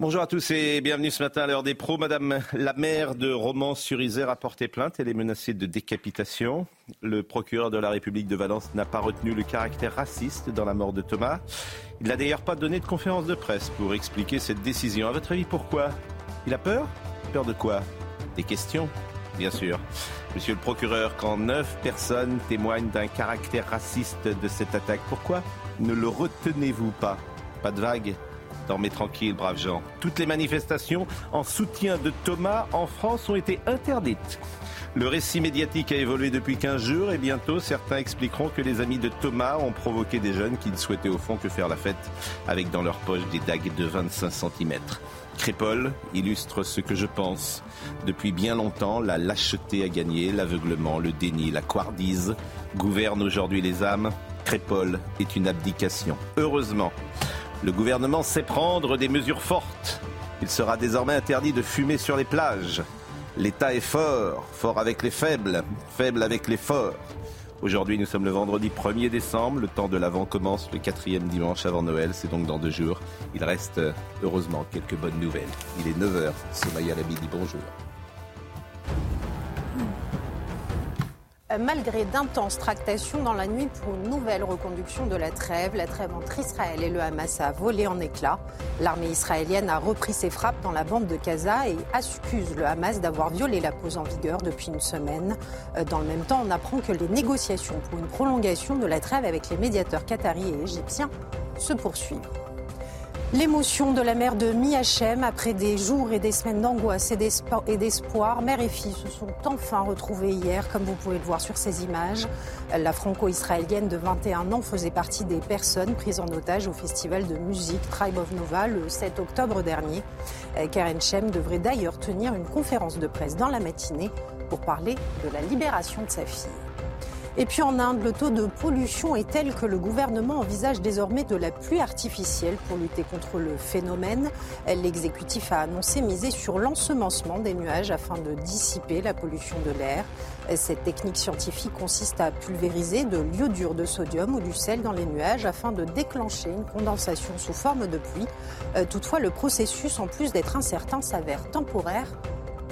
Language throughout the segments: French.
Bonjour à tous et bienvenue ce matin à l'heure des pros. Madame la maire de Romans-sur-Isère a porté plainte. Elle est menacée de décapitation. Le procureur de la République de Valence n'a pas retenu le caractère raciste dans la mort de Thomas. Il n'a d'ailleurs pas donné de conférence de presse pour expliquer cette décision. À votre avis, pourquoi? Il a peur? Peur de quoi? Des questions, bien sûr. Monsieur le procureur, quand neuf personnes témoignent d'un caractère raciste de cette attaque, pourquoi ne le retenez-vous pas? Pas de vague Dormez tranquille, braves gens. Toutes les manifestations en soutien de Thomas en France ont été interdites. Le récit médiatique a évolué depuis 15 jours et bientôt certains expliqueront que les amis de Thomas ont provoqué des jeunes qui ne souhaitaient au fond que faire la fête avec dans leur poche des dagues de 25 cm. Crépole illustre ce que je pense. Depuis bien longtemps, la lâcheté a gagné, l'aveuglement, le déni, la couardise gouvernent aujourd'hui les âmes. Crépole est une abdication. Heureusement, le gouvernement sait prendre des mesures fortes. Il sera désormais interdit de fumer sur les plages. L'État est fort, fort avec les faibles, faible avec les forts. Aujourd'hui, nous sommes le vendredi 1er décembre. Le temps de l'Avent commence le quatrième dimanche avant Noël. C'est donc dans deux jours. Il reste, heureusement, quelques bonnes nouvelles. Il est 9h. Sommeil à la midi. Bonjour. Malgré d'intenses tractations dans la nuit pour une nouvelle reconduction de la trêve. La trêve entre Israël et le Hamas a volé en éclats. L'armée israélienne a repris ses frappes dans la bande de Gaza et accuse le Hamas d'avoir violé la pause en vigueur depuis une semaine. Dans le même temps, on apprend que les négociations pour une prolongation de la trêve avec les médiateurs qataris et égyptiens se poursuivent. L'émotion de la mère de Miachem après des jours et des semaines d'angoisse et d'espoir. Mère et fille se sont enfin retrouvées hier, comme vous pouvez le voir sur ces images. La franco-israélienne de 21 ans faisait partie des personnes prises en otage au festival de musique Tribe of Nova le 7 octobre dernier. Karen Shem devrait d'ailleurs tenir une conférence de presse dans la matinée pour parler de la libération de sa fille. Et puis en Inde, le taux de pollution est tel que le gouvernement envisage désormais de la pluie artificielle pour lutter contre le phénomène. L'exécutif a annoncé miser sur l'ensemencement des nuages afin de dissiper la pollution de l'air. Cette technique scientifique consiste à pulvériser de l'iodure de sodium ou du sel dans les nuages afin de déclencher une condensation sous forme de pluie. Toutefois, le processus, en plus d'être incertain, s'avère temporaire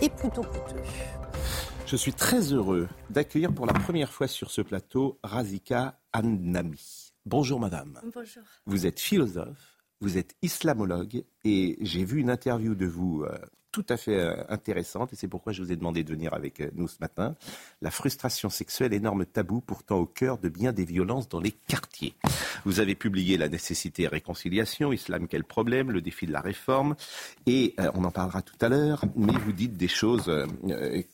et plutôt coûteux. Je suis très heureux d'accueillir pour la première fois sur ce plateau Razika Annami. Bonjour madame. Bonjour. Vous êtes philosophe, vous êtes islamologue et j'ai vu une interview de vous euh, tout à fait euh, intéressante et c'est pourquoi je vous ai demandé de venir avec euh, nous ce matin. La frustration sexuelle, énorme tabou pourtant au cœur de bien des violences dans les quartiers. Vous avez publié La nécessité et réconciliation, Islam quel problème, le défi de la réforme et euh, on en parlera tout à l'heure, mais vous dites des choses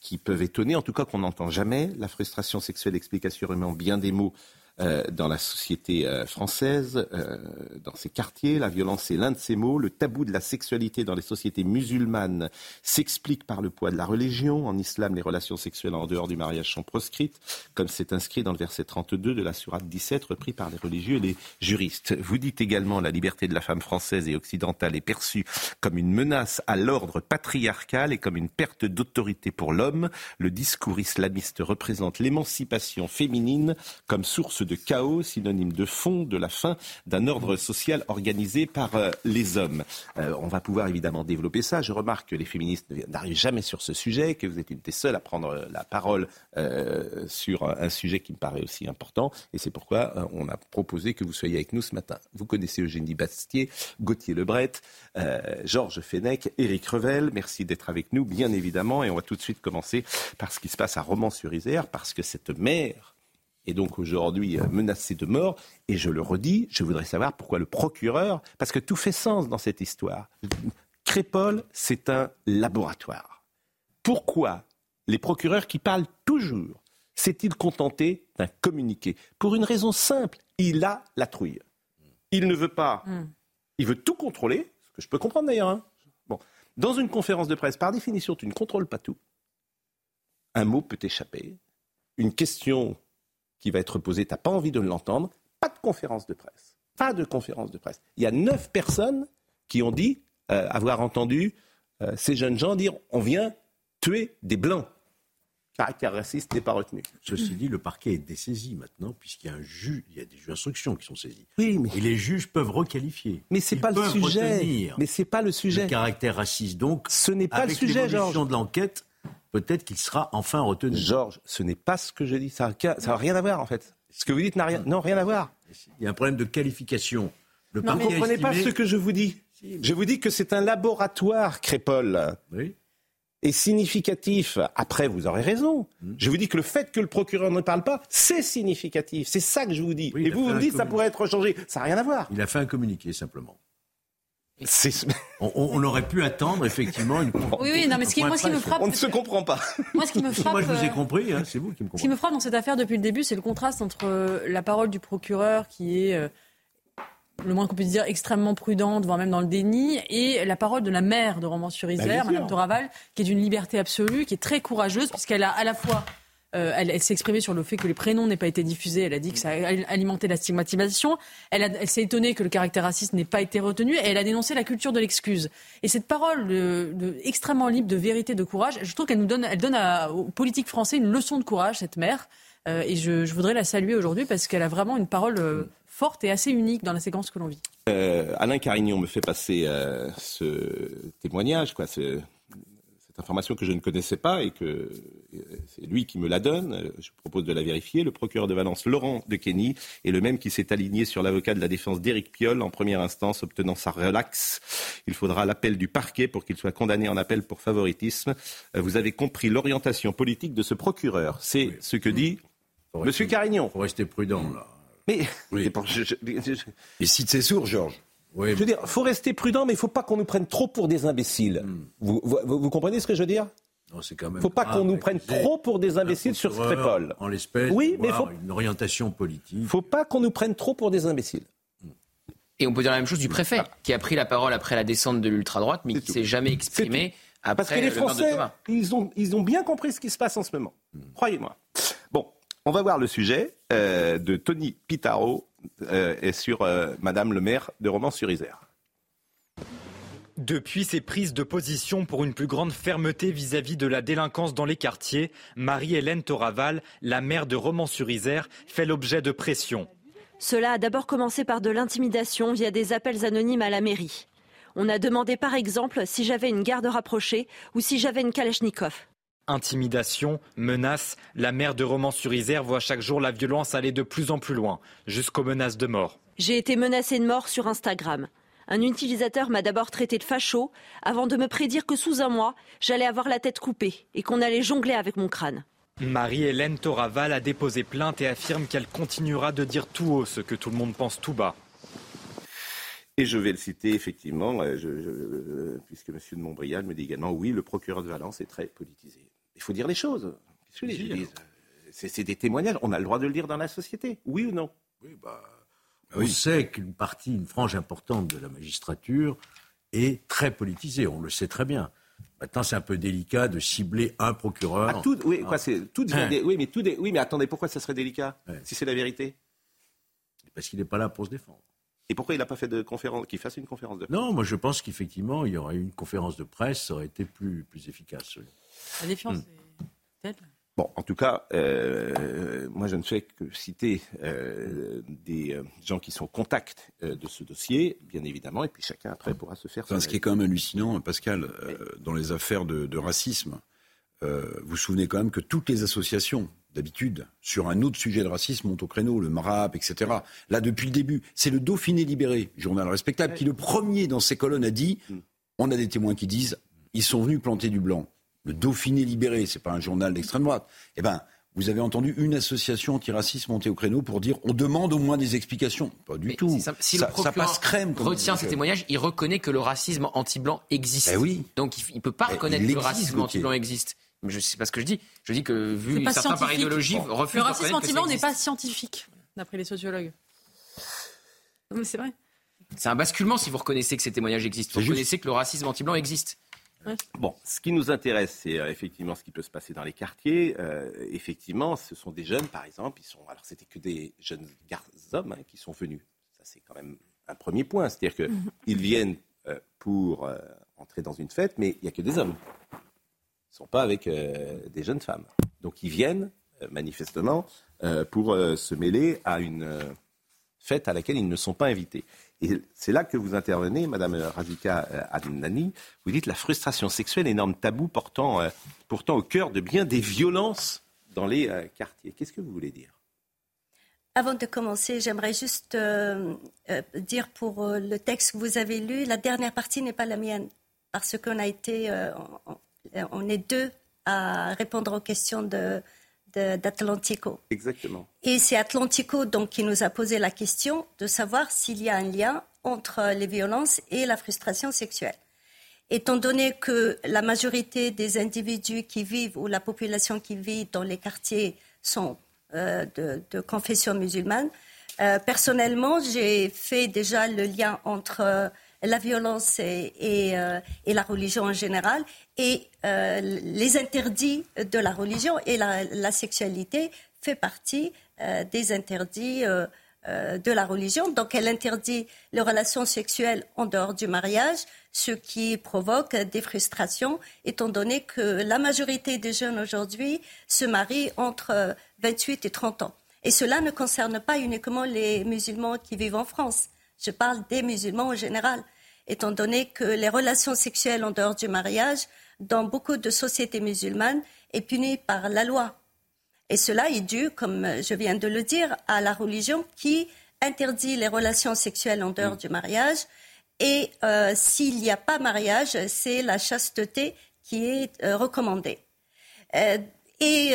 qui peuvent étonner, en tout cas qu'on n'entend jamais. La frustration sexuelle explique assurément bien des mots euh, dans la société euh, française, euh, dans ces quartiers. La violence est l'un de ces mots. Le tabou de la sexualité dans les sociétés musulmanes s'explique par le poids de la religion. En islam, les relations sexuelles en dehors du mariage sont proscrites, comme c'est inscrit dans le verset 32 de la Sourate 17, repris par les religieux et les juristes. Vous dites également la liberté de la femme française et occidentale est perçue comme une menace à l'ordre patriarcal et comme une perte d'autorité pour l'homme. Le discours islamiste représente l'émancipation féminine comme source de chaos, synonyme de fond de la fin d'un ordre social organisé par euh, les hommes. Euh, on va pouvoir évidemment développer ça. Je remarque que les féministes n'arrivent jamais sur ce sujet, que vous êtes une des seules à prendre euh, la parole sur un sujet qui me paraît aussi important. Et c'est pourquoi on a proposé que vous soyez avec nous ce matin. Vous connaissez Eugénie Bastier, Gauthier Lebret, Georges Fenech, Éric Revel. Merci d'être avec nous, bien évidemment. Et on va tout de suite commencer par ce qui se passe à Romans-sur-Isère, parce que cette mère est donc aujourd'hui euh, menacé de mort. Et je le redis, je voudrais savoir pourquoi le procureur, parce que tout fait sens dans cette histoire. Crépole, c'est un laboratoire. Pourquoi les procureurs qui parlent toujours s'est-il contenté d'un communiqué? Pour une raison simple, il a la trouille. Il ne veut pas. Hmm. Il veut tout contrôler, ce que je peux comprendre d'ailleurs. Hein. Bon. Dans une conférence de presse, par définition, tu ne contrôles pas tout. Un mot peut t'échapper. Une question qui va être posée, tu n'as pas envie de l'entendre. Pas de conférence de presse. Pas de conférence de presse. Il y a neuf personnes qui ont dit euh, avoir entendu euh, ces jeunes gens dire on vient tuer des blancs caractère raciste n'est pas retenu. Ceci dit, le parquet est dessaisi maintenant, puisqu'il y a un juge, il y a des juges d'instruction qui sont saisis. Oui, mais... Et les juges peuvent requalifier. Mais c'est pas le sujet. Mais c'est pas le sujet. Le caractère raciste, donc. Ce n'est pas le sujet, Georges. de l'enquête, peut-être qu'il sera enfin retenu. Georges, ce n'est pas ce que je dis. Ça n'a rien à voir, en fait. Ce que vous dites n'a rien, non, rien à voir. Il y a un problème de qualification. Le non, vous ne comprenez pas ce que je vous dis. Je vous dis que c'est un laboratoire, Crépol. Oui est significatif. Après, vous aurez raison. Hmm. Je vous dis que le fait que le procureur ne parle pas, c'est significatif. C'est ça que je vous dis. Et vous, vous dites que ça pourrait être changé. Ça n'a rien à voir. Il a fait un communiqué, simplement. On, aurait pu attendre effectivement une. Oui, oui, non, mais ce qui, moi, ce qui me frappe. On ne se comprend pas. Moi, ce qui me frappe. moi, je vous ai compris, hein, c'est vous qui me comprenez. Ce qui me frappe dans cette affaire depuis le début, c'est le contraste entre euh, la parole du procureur qui est. Euh, le moins qu'on puisse dire, extrêmement prudente, voire même dans le déni, et la parole de la mère de Romans-sur-Isère, bah, Madame Toraval, qui est d'une liberté absolue, qui est très courageuse, puisqu'elle a à la fois euh, elle, s'est exprimée sur le fait que les prénoms n'aient pas été diffusés. Elle a dit que ça a alimenté la stigmatisation. Elle, s'est étonnée que le caractère raciste n'ait pas été retenu. Et elle a dénoncé la culture de l'excuse. Et cette parole extrêmement libre, de vérité, de courage, je trouve qu'elle nous donne, elle donne aux politiques français une leçon de courage, cette mère. Euh, et je, voudrais la saluer aujourd'hui parce qu'elle a vraiment une parole euh, forte et assez unique dans la séquence que l'on vit. Alain Carignon me fait passer ce témoignage, quoi, cette information que je ne connaissais pas et que euh, c'est lui qui me la donne. Je propose de la vérifier. Le procureur de Valence, Laurent de Kenny, est le même qui s'est aligné sur l'avocat de la défense d'Éric Piolle en première instance, obtenant sa relaxe. Il faudra l'appel du parquet pour qu'il soit condamné en appel pour favoritisme. Vous avez compris l'orientation politique de ce procureur. C'est ce que dit Monsieur Carignon. Il faut rester prudent, là. Mais oui. Et cite ses sources, Georges. Oui. Je veux dire, faut rester prudent, mais il ne faut pas qu'on nous prenne trop pour des imbéciles. Hmm. Vous, vous, comprenez ce que je veux dire? Il ne faut pas qu'on nous prenne trop pour des imbéciles sur Scripol. En l'espèce, oui, mais faut... une orientation politique. Il ne faut pas qu'on nous prenne trop pour des imbéciles. Et on peut dire la même chose du préfet, qui a pris la parole après la descente de l'ultra-droite, mais qui ne s'est jamais exprimé après Parce que les Français, ils ont, ils ont bien compris ce qui se passe en ce moment. Hmm. Croyez-moi. Bon, on va voir le sujet euh, de Tony Pitaro et sur euh, Madame le maire de Romans-sur-Isère. Depuis ses prises de position pour une plus grande fermeté vis-à-vis de la délinquance dans les quartiers, Marie-Hélène Toraval, la maire de Romans-sur-Isère, fait l'objet de pression. Cela a d'abord commencé par de l'intimidation via des appels anonymes à la mairie. On a demandé par exemple si j'avais une garde rapprochée ou si j'avais une Kalachnikov. Intimidation, menaces, la maire de Romans-sur-Isère voit chaque jour la violence aller de plus en plus loin, jusqu'aux menaces de mort. J'ai été menacée de mort sur Instagram. Un utilisateur m'a d'abord traité de facho avant de me prédire que sous un mois, j'allais avoir la tête coupée et qu'on allait jongler avec mon crâne. Marie-Hélène Toraval a déposé plainte et affirme qu'elle continuera de dire tout haut ce que tout le monde pense tout bas. Et je vais le citer effectivement, euh, euh, puisque M. de Montbrial me dit également oui, le procureur de Valence est très politisé. Il faut dire les choses. C'est des témoignages. On a le droit de le dire dans la société. Oui ou non? Oui, bah, on sait qu'une partie, une frange importante de la magistrature est très politisée. On le sait très bien. Maintenant, c'est un peu délicat de cibler un procureur. Ah, tout, oui, quoi, c'est tout, hein. oui, mais tout, oui, mais attendez, pourquoi ça serait délicat si c'est la vérité? Parce qu'il n'est pas là pour se défendre. Et pourquoi il n'a pas fait de conférence, qu'il fasse une conférence de presse? Non, moi je pense qu'effectivement, il y aurait eu une conférence de presse, ça aurait été plus, plus efficace. La défiance hmm. est telle Bon, en tout cas, euh, moi je ne fais que citer euh, des euh, gens qui sont au contact de ce dossier, bien évidemment, et puis chacun après pourra se faire. ce qui est quand même hallucinant, Pascal, dans les affaires de, de racisme, vous vous souvenez quand même que toutes les associations d'habitude, sur un autre sujet de racisme, montent au créneau, le MRAP, etc. Là, depuis le début, c'est le Dauphiné libéré, journal respectable, qui le premier dans ses colonnes a dit mm. on a des témoins qui disent ils sont venus planter du blanc. Le Dauphiné libéré, c'est pas un journal d'extrême droite. Eh ben, vous avez entendu une association antiraciste monter au créneau pour dire on demande au moins des explications. Pas du tout. Ça, si ça, le passe crème. retient ces témoignages, il reconnaît que le racisme anti-blanc existe. Ben oui. Donc il ne peut pas reconnaître que le racisme anti-blanc existe. Je sais pas ce que je dis. Je dis que vu certains par idéologie, refusent Le racisme anti-blanc n'est pas scientifique, d'après les sociologues. mais c'est vrai. C'est un basculement si vous reconnaissez que ces témoignages existent. Vous reconnaissez que le racisme anti-blanc existe. Bon, ce qui nous intéresse, c'est euh, effectivement ce qui peut se passer dans les quartiers. Euh, effectivement, ce sont des jeunes, par exemple. Ils sont, alors, c'était que des jeunes hommes hein, qui sont venus. Ça, c'est quand même un premier point. C'est-à-dire qu'ils mhm. viennent euh, pour entrer dans une fête, mais il n'y a que des hommes. Ils ne sont pas avec des jeunes femmes. Donc, ils viennent manifestement pour se mêler à une fête à laquelle ils ne sont pas invités. Et c'est là que vous intervenez, Madame Razika euh, Adnani. Vous dites la frustration sexuelle, énorme tabou portant euh, pourtant au cœur de bien des violences dans les euh, quartiers. Qu'est-ce que vous voulez dire? Avant de commencer, j'aimerais juste dire pour le texte que vous avez lu, la dernière partie n'est pas la mienne, parce qu'on a été, on, est deux à répondre aux questions de, d'Atlantico. Exactement. Et c'est Atlantico donc qui nous a posé la question de savoir s'il y a un lien entre les violences et la frustration sexuelle. Étant donné que la majorité des individus qui vivent ou la population qui vit dans les quartiers sont euh, de, confession musulmane, euh, personnellement, j'ai fait déjà le lien entre la violence et, euh, et, la religion en général, et euh, les interdits de la religion et la, sexualité fait partie euh, des interdits de la religion. Donc elle interdit les relations sexuelles en dehors du mariage, ce qui provoque des frustrations, étant donné que la majorité des jeunes aujourd'hui se marient entre 28 et 30 ans. Et cela ne concerne pas uniquement les musulmans qui vivent en France. Je parle des musulmans en général, étant donné que les relations sexuelles en dehors du mariage, dans beaucoup de sociétés musulmanes, est puni par la loi. Et cela est dû, comme je viens de le dire, à la religion qui interdit les relations sexuelles en dehors mm. du mariage. Et euh, s'il n'y a pas mariage, c'est la chasteté qui est euh, recommandée. Euh, et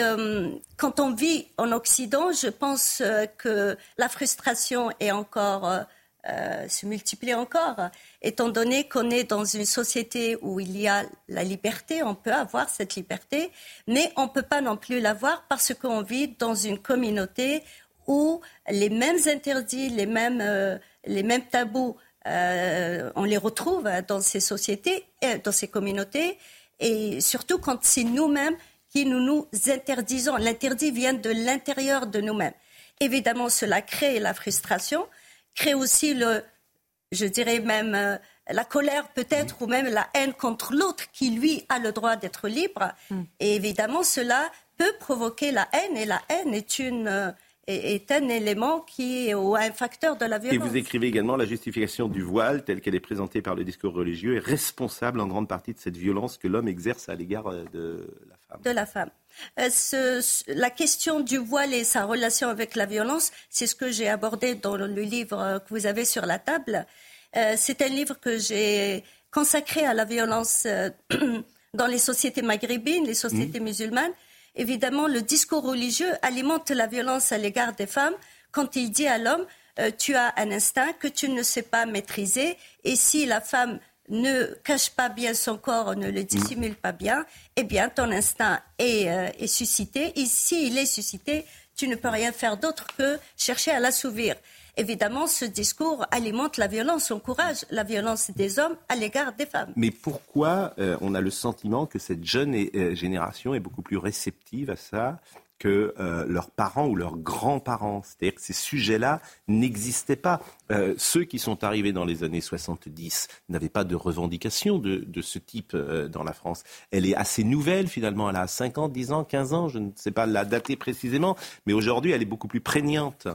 quand on vit en Occident, je pense que la frustration est encore euh, se multiplie encore, étant donné qu'on est dans une société où il y a la liberté, on peut avoir cette liberté, mais on ne peut pas non plus l'avoir parce qu'on vit dans une communauté où les mêmes interdits, les mêmes, euh, les mêmes tabous, euh, on les retrouve dans ces sociétés, dans ces communautés, et surtout quand c'est nous-mêmes qui nous nous interdisons. L'interdit vient de l'intérieur de nous-mêmes. Évidemment, cela crée la frustration, crée aussi le, je dirais même euh, la colère peut-être ou même la haine contre l'autre qui lui a le droit d'être libre. Mm. Et évidemment, cela peut provoquer la haine et la haine est une euh, est un élément qui est ou un facteur de la violence. Et vous écrivez également la justification du voile, telle qu'elle est présentée par le discours religieux, est responsable en grande partie de cette violence que l'homme exerce à l'égard euh, de la femme. De la femme. Euh, la question du voile et sa relation avec la violence, c'est ce que j'ai abordé dans le livre euh, que vous avez sur la table. c'est un livre que j'ai consacré à la violence dans les sociétés maghrébines, les sociétés mmh. musulmanes évidemment, le discours religieux alimente la violence à l'égard des femmes quand il dit à l'homme euh, tu as un instinct que tu ne sais pas maîtriser et si la femme ne cache pas bien son corps, ne le dissimule pas bien, eh bien ton instinct est, euh, est suscité. Et s'il est suscité, tu ne peux rien faire d'autre que chercher à l'assouvir. Évidemment, ce discours alimente la violence, encourage la violence des hommes à l'égard des femmes. Mais pourquoi euh, on a le sentiment que cette jeune euh, génération est beaucoup plus réceptive à ça? Que euh, leurs parents ou leurs grands-parents. C'est-à-dire que ces sujets-là n'existaient pas. ceux qui sont arrivés dans les années 70 n'avaient pas de revendication de, ce type dans la France. Elle est assez nouvelle finalement. Elle a 5 ans, 10 ans, 15 ans, je ne sais pas la dater précisément, mais aujourd'hui elle est beaucoup plus prégnante.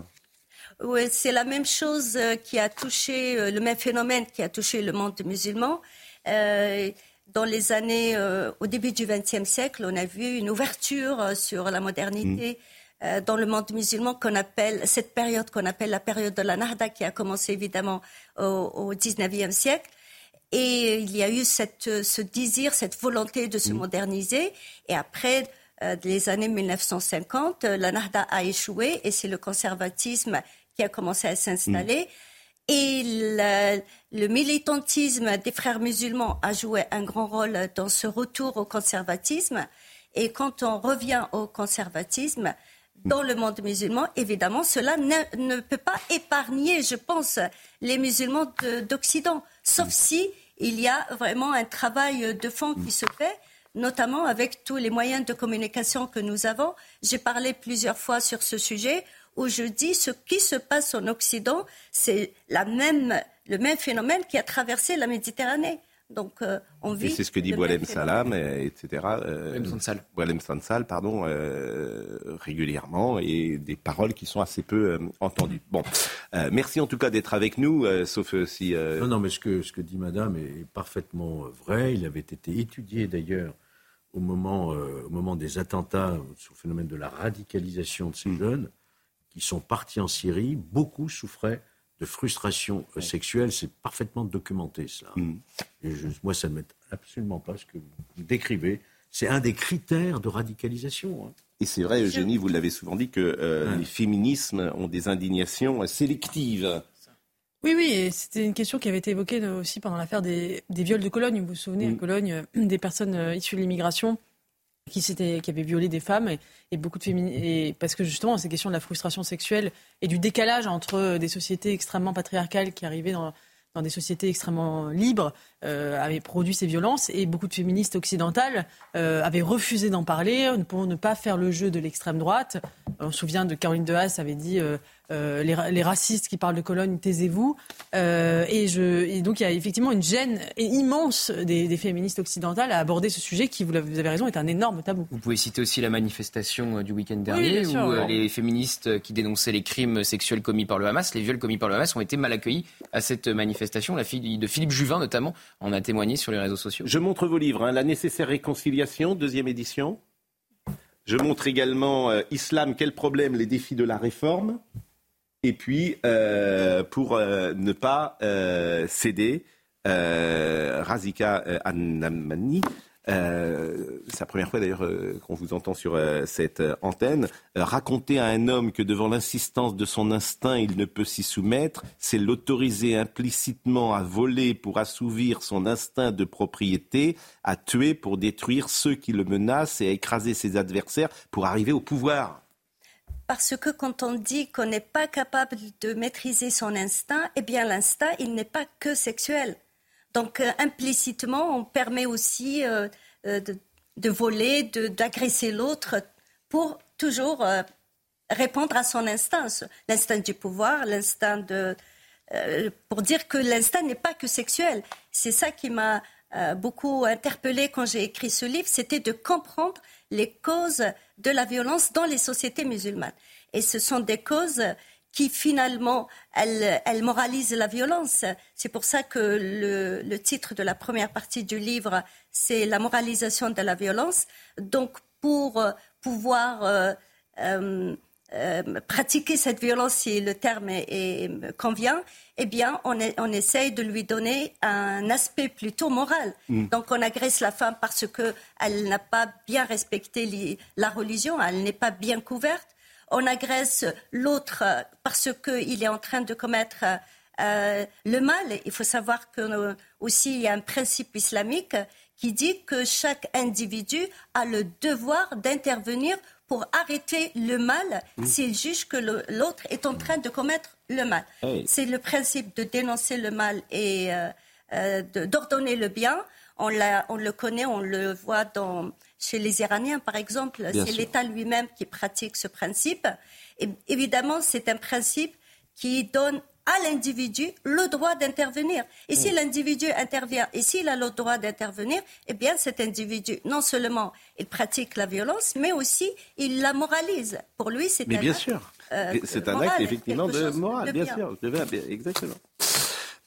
Oui, c'est la même chose euh, qui a touché, euh, le même phénomène qui a touché le monde musulman. Euh, dans les années, au début du XXe siècle, on a vu une ouverture sur la modernité mm. dans le monde musulman qu'on appelle, cette période qu'on appelle la période de la Nahda, qui a commencé évidemment au, XIXe siècle. Et il y a eu cette, ce désir, cette volonté de se mm. moderniser. Et après, les années 1950, la Nahda a échoué et c'est le conservatisme qui a commencé à s'installer. Mm. Et le, militantisme des frères musulmans a joué un grand rôle dans ce retour au conservatisme. Et quand on revient au conservatisme, dans le monde musulman, évidemment, cela ne, peut pas épargner, je pense, les musulmans d'Occident, sauf si il y a vraiment un travail de fond qui se fait notamment avec tous les moyens de communication que nous avons. J'ai parlé plusieurs fois sur ce sujet où je dis ce qui se passe en Occident, c'est le même phénomène qui a traversé la Méditerranée. Donc, euh, on vit. Et c'est ce que dit Boalem Salam, etc. Euh, Sansal. Sansal, pardon, euh, régulièrement, et des paroles qui sont assez peu euh, entendues. Bon, merci en tout cas d'être avec nous, sauf si. Non, non, mais ce que, ce que dit Madame est parfaitement vrai. Il avait été étudié d'ailleurs au moment, au moment des attentats sur le phénomène de la radicalisation de ces mm. jeunes qui sont partis en Syrie. Beaucoup souffraient de frustration sexuelle. C'est parfaitement documenté, cela. Mm. Et moi, ça ne m'aide absolument pas ce que vous décrivez. C'est un des critères de radicalisation. Hein. Et c'est vrai, Eugénie, vous l'avez souvent dit, que euh, les féminismes ont des indignations sélectives. Oui, oui, c'était une question qui avait été évoquée aussi pendant l'affaire des, viols de Cologne. Vous vous souvenez, à mm. Cologne, euh, des personnes euh, issues de l'immigration qui, qui avaient violé des femmes et, beaucoup de. Parce que justement, ces questions de la frustration sexuelle et du décalage entre des sociétés extrêmement patriarcales qui arrivaient dans, des sociétés extrêmement libres, euh, avaient produit ces violences et beaucoup de féministes occidentales euh, avaient refusé d'en parler pour ne pas faire le jeu de l'extrême droite. On se souvient de Caroline de Haas avait dit euh, euh, les, racistes qui parlent de Cologne, taisez-vous. Euh, et, je, donc il y a effectivement une gêne immense des, féministes occidentales à aborder ce sujet qui, vous avez raison, est un énorme tabou. Vous pouvez citer aussi la manifestation euh, du week-end dernier où les féministes qui dénonçaient les crimes sexuels commis par le Hamas, les viols commis par le Hamas, ont été mal accueillis à cette manifestation. La fille de Philippe Juvin, notamment, en a témoigné sur les réseaux sociaux. Je montre vos livres, hein. La nécessaire réconciliation, deuxième édition. Je montre également Islam, quel problème, les défis de la réforme. Et puis, euh, pour euh, ne pas euh, céder, Razika Annamani, c'est la première fois d'ailleurs qu'on vous entend sur cette antenne, raconter à un homme que devant l'insistance de son instinct, il ne peut s'y soumettre, c'est l'autoriser implicitement à voler pour assouvir son instinct de propriété, à tuer pour détruire ceux qui le menacent et à écraser ses adversaires pour arriver au pouvoir. Parce que quand on dit qu'on n'est pas capable de maîtriser son instinct, eh bien l'instinct, il n'est pas que sexuel. Donc euh, implicitement, on permet aussi euh, euh, de, voler, d'agresser l'autre pour toujours répondre à son instinct, l'instinct du pouvoir, l'instinct de... pour dire que l'instinct n'est pas que sexuel. C'est ça qui m'a beaucoup interpellée quand j'ai écrit ce livre, c'était de comprendre les causes de la violence dans les sociétés musulmanes. Et ce sont des causes qui finalement, elles, moralisent la violence. C'est pour ça que le, titre de la première partie du livre, c'est la moralisation de la violence. Donc, pour euh, pouvoir euh, euh, pratiquer cette violence, si le terme est, convient, eh bien, on, on, essaye de lui donner un aspect plutôt moral. Mm. Donc, on agresse la femme parce qu'elle n'a pas bien respecté la religion, elle n'est pas bien couverte. On agresse l'autre parce qu'il est en train de commettre euh, le mal. Il faut savoir que euh, aussi il y a un principe islamique qui dit que chaque individu a le devoir d'intervenir pour arrêter le mal mm. s'il juge que l'autre est en train de commettre le mal. C'est le principe de dénoncer le mal et euh, euh, d'ordonner le bien. On, on, le connaît, on le voit dans, chez les Iraniens, par exemple. C'est l'État lui-même qui pratique ce principe. Et évidemment, c'est un principe qui donne à l'individu le droit d'intervenir. Et si mm. l'individu intervient, et s'il a le droit d'intervenir, eh bien cet individu, non seulement il pratique la violence, mais aussi il la moralise. Pour lui, c'est un bien acte, sûr. Euh, c'est un acte effectivement de morale, bien, sûr. Exactement.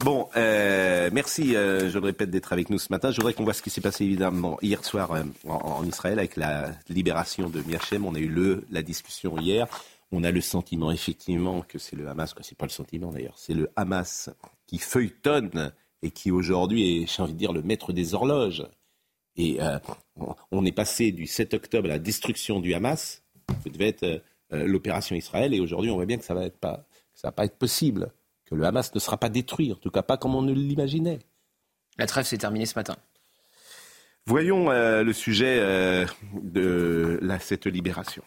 Bon, euh, merci, euh, je le répète, d'être avec nous ce matin. Je voudrais qu'on voit ce qui s'est passé évidemment hier soir en, Israël avec la libération de Miachem. On a eu le, la discussion hier on a le sentiment effectivement que c'est le Hamas, quoi. C'est pas le sentiment d'ailleurs, c'est le Hamas qui feuilletonne et qui aujourd'hui est, j'ai envie de dire, le maître des horloges. Et euh, on est passé du 7 octobre à la destruction du Hamas, qui devait être euh, euh, l'opération Israël, et aujourd'hui on voit bien que ça va être pas, ça va pas être possible, que le Hamas ne sera pas détruit, en tout cas pas comme on ne l'imaginait. La trêve s'est terminée ce matin. Voyons le sujet de cette libération.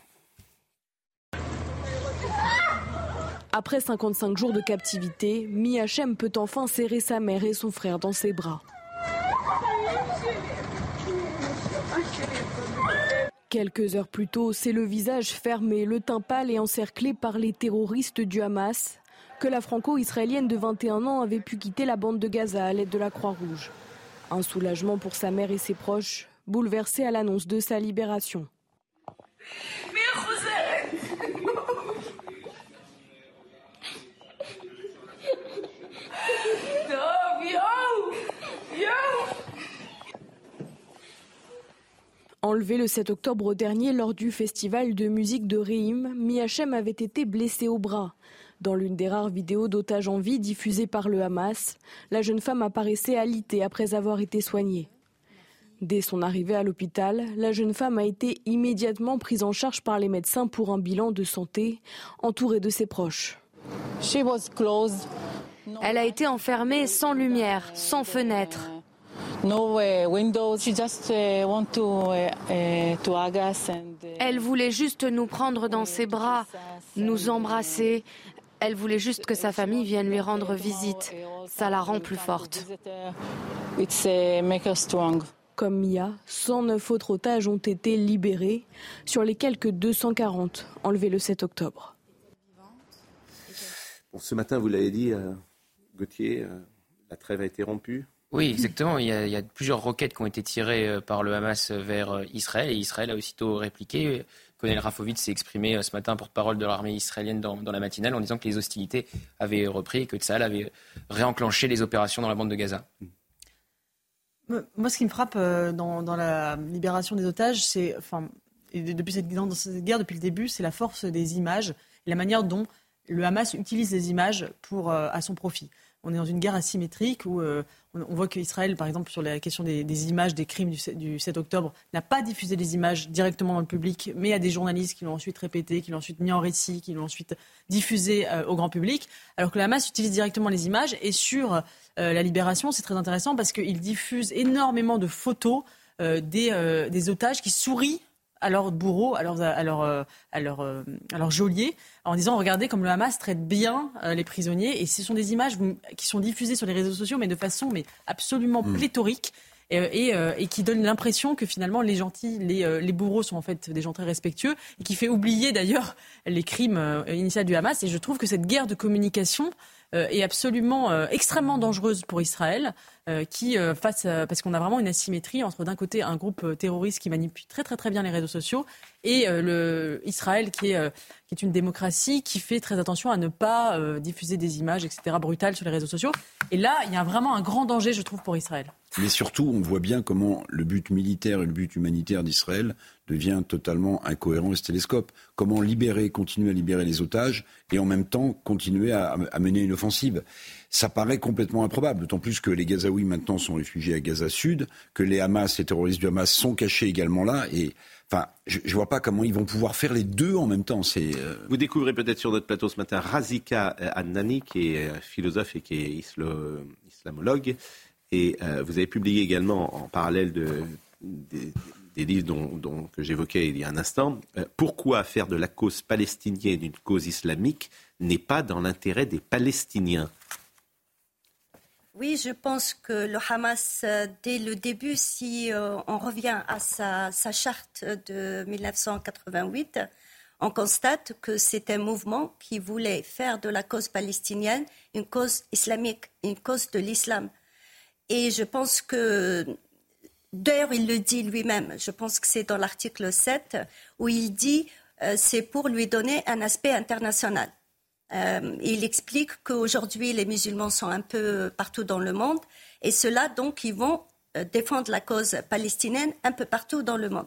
Après 55 jours de captivité, Miachem peut enfin serrer sa mère et son frère dans ses bras. Quelques heures plus tôt, c'est le visage fermé, le teint pâle et encerclé par les terroristes du Hamas que la franco-israélienne de 21 ans avait pu quitter la bande de Gaza à l'aide de la Croix-Rouge. Un soulagement pour sa mère et ses proches, bouleversés à l'annonce de sa libération. Enlevé le 7 octobre dernier lors du festival de musique de Reim, Miachem avait été blessé au bras. Dans l'une des rares vidéos d'otages en vie diffusées par le Hamas, la jeune femme apparaissait alitée après avoir été soignée. Dès son arrivée à l'hôpital, la jeune femme a été immédiatement prise en charge par les médecins pour un bilan de santé, entourée de ses proches. Elle a été enfermée sans lumière, sans fenêtre. Elle voulait juste nous prendre dans ses bras, nous embrasser. Elle voulait juste que sa famille vienne lui rendre visite. Ça la rend plus forte. Comme Mia, 109 autres otages ont été libérés sur les quelques 240 enlevés le 7 octobre. ce matin, vous l'avez dit, euh, Gauthier, euh, la trêve a été rompue. Oui, exactement. Il y, a, plusieurs roquettes qui ont été tirées euh, par le Hamas vers euh, Israël et Israël a aussitôt répliqué. Colonel Rafovitz s'est exprimé euh, ce matin porte-parole de l'armée israélienne dans, la matinale en disant que les hostilités avaient repris et que Tsahal avait réenclenché les opérations dans la bande de Gaza. Moi, ce qui me frappe dans, la libération des otages, c'est, enfin, depuis cette, dans cette guerre, depuis le début, c'est la force des images et la manière dont le Hamas utilise les images pour, à son profit on est dans une guerre asymétrique où euh, on, voit qu'Israël, par exemple, sur la question des, images des crimes du, 7 octobre, n'a pas diffusé les images directement dans le public, mais à des journalistes qui l'ont ensuite répété, qui l'ont ensuite mis en récit, qui l'ont ensuite diffusé euh, au grand public, alors que la Hamas utilise directement les images. Et sur euh, la libération, c'est très intéressant parce qu'il diffuse énormément de photos des otages qui sourient à leur bourreau, à leur, à leur, à leur, à leur geôlier, en disant regardez comme le Hamas traite bien euh, les prisonniers. Et ce sont des images qui sont diffusées sur les réseaux sociaux, mais de façon mais absolument mm. pléthorique. Et, euh, et, qui donnent l'impression que finalement les gentils, les, les, bourreaux sont en fait des gens très respectueux, et qui fait oublier d'ailleurs les crimes euh, initiaux du Hamas. Et je trouve que cette guerre de communication est absolument extrêmement dangereuse pour Israël. Euh, qui euh, face, parce qu'on a vraiment une asymétrie entre d'un côté un groupe euh, terroriste qui manipule très très très bien les réseaux sociaux et le Israël qui est, qui est une démocratie qui fait très attention à ne pas diffuser des images etc brutales sur les réseaux sociaux. Et là, il y a vraiment un grand danger, je trouve, pour Israël. Mais surtout, on voit bien comment le but militaire et le but humanitaire d'Israël devient totalement incohérent et télescope. Comment libérer, continuer à libérer les otages et en même temps continuer à mener une offensive ça paraît complètement improbable, d'autant plus que les Gazaouis maintenant sont réfugiés à Gaza Sud, que les Hamas, les terroristes du Hamas sont cachés également là, et enfin, je, ne vois pas comment ils vont pouvoir faire les deux en même temps. Euh, Vous découvrez peut-être sur notre plateau ce matin Razika Annani, qui est philosophe et qui est islamologue, et euh, vous avez publié également en parallèle de, des, livres dont, que j'évoquais il y a un instant, euh, pourquoi faire de la cause palestinienne une cause islamique n'est pas dans l'intérêt des Palestiniens. Oui, je pense que le Hamas, euh, dès le début, si euh, on revient à sa, charte de 1988, on constate que c'est un mouvement qui voulait faire de la cause palestinienne une cause islamique, une cause de l'islam. Et je pense que, d'ailleurs, il le dit lui-même, je pense que c'est dans l'article 7, où il dit euh, c'est pour lui donner un aspect international. Euh, il explique qu'aujourd'hui, les musulmans sont un peu partout dans le monde et ceux-là, donc, ils vont euh, défendre la cause palestinienne un peu partout dans le monde.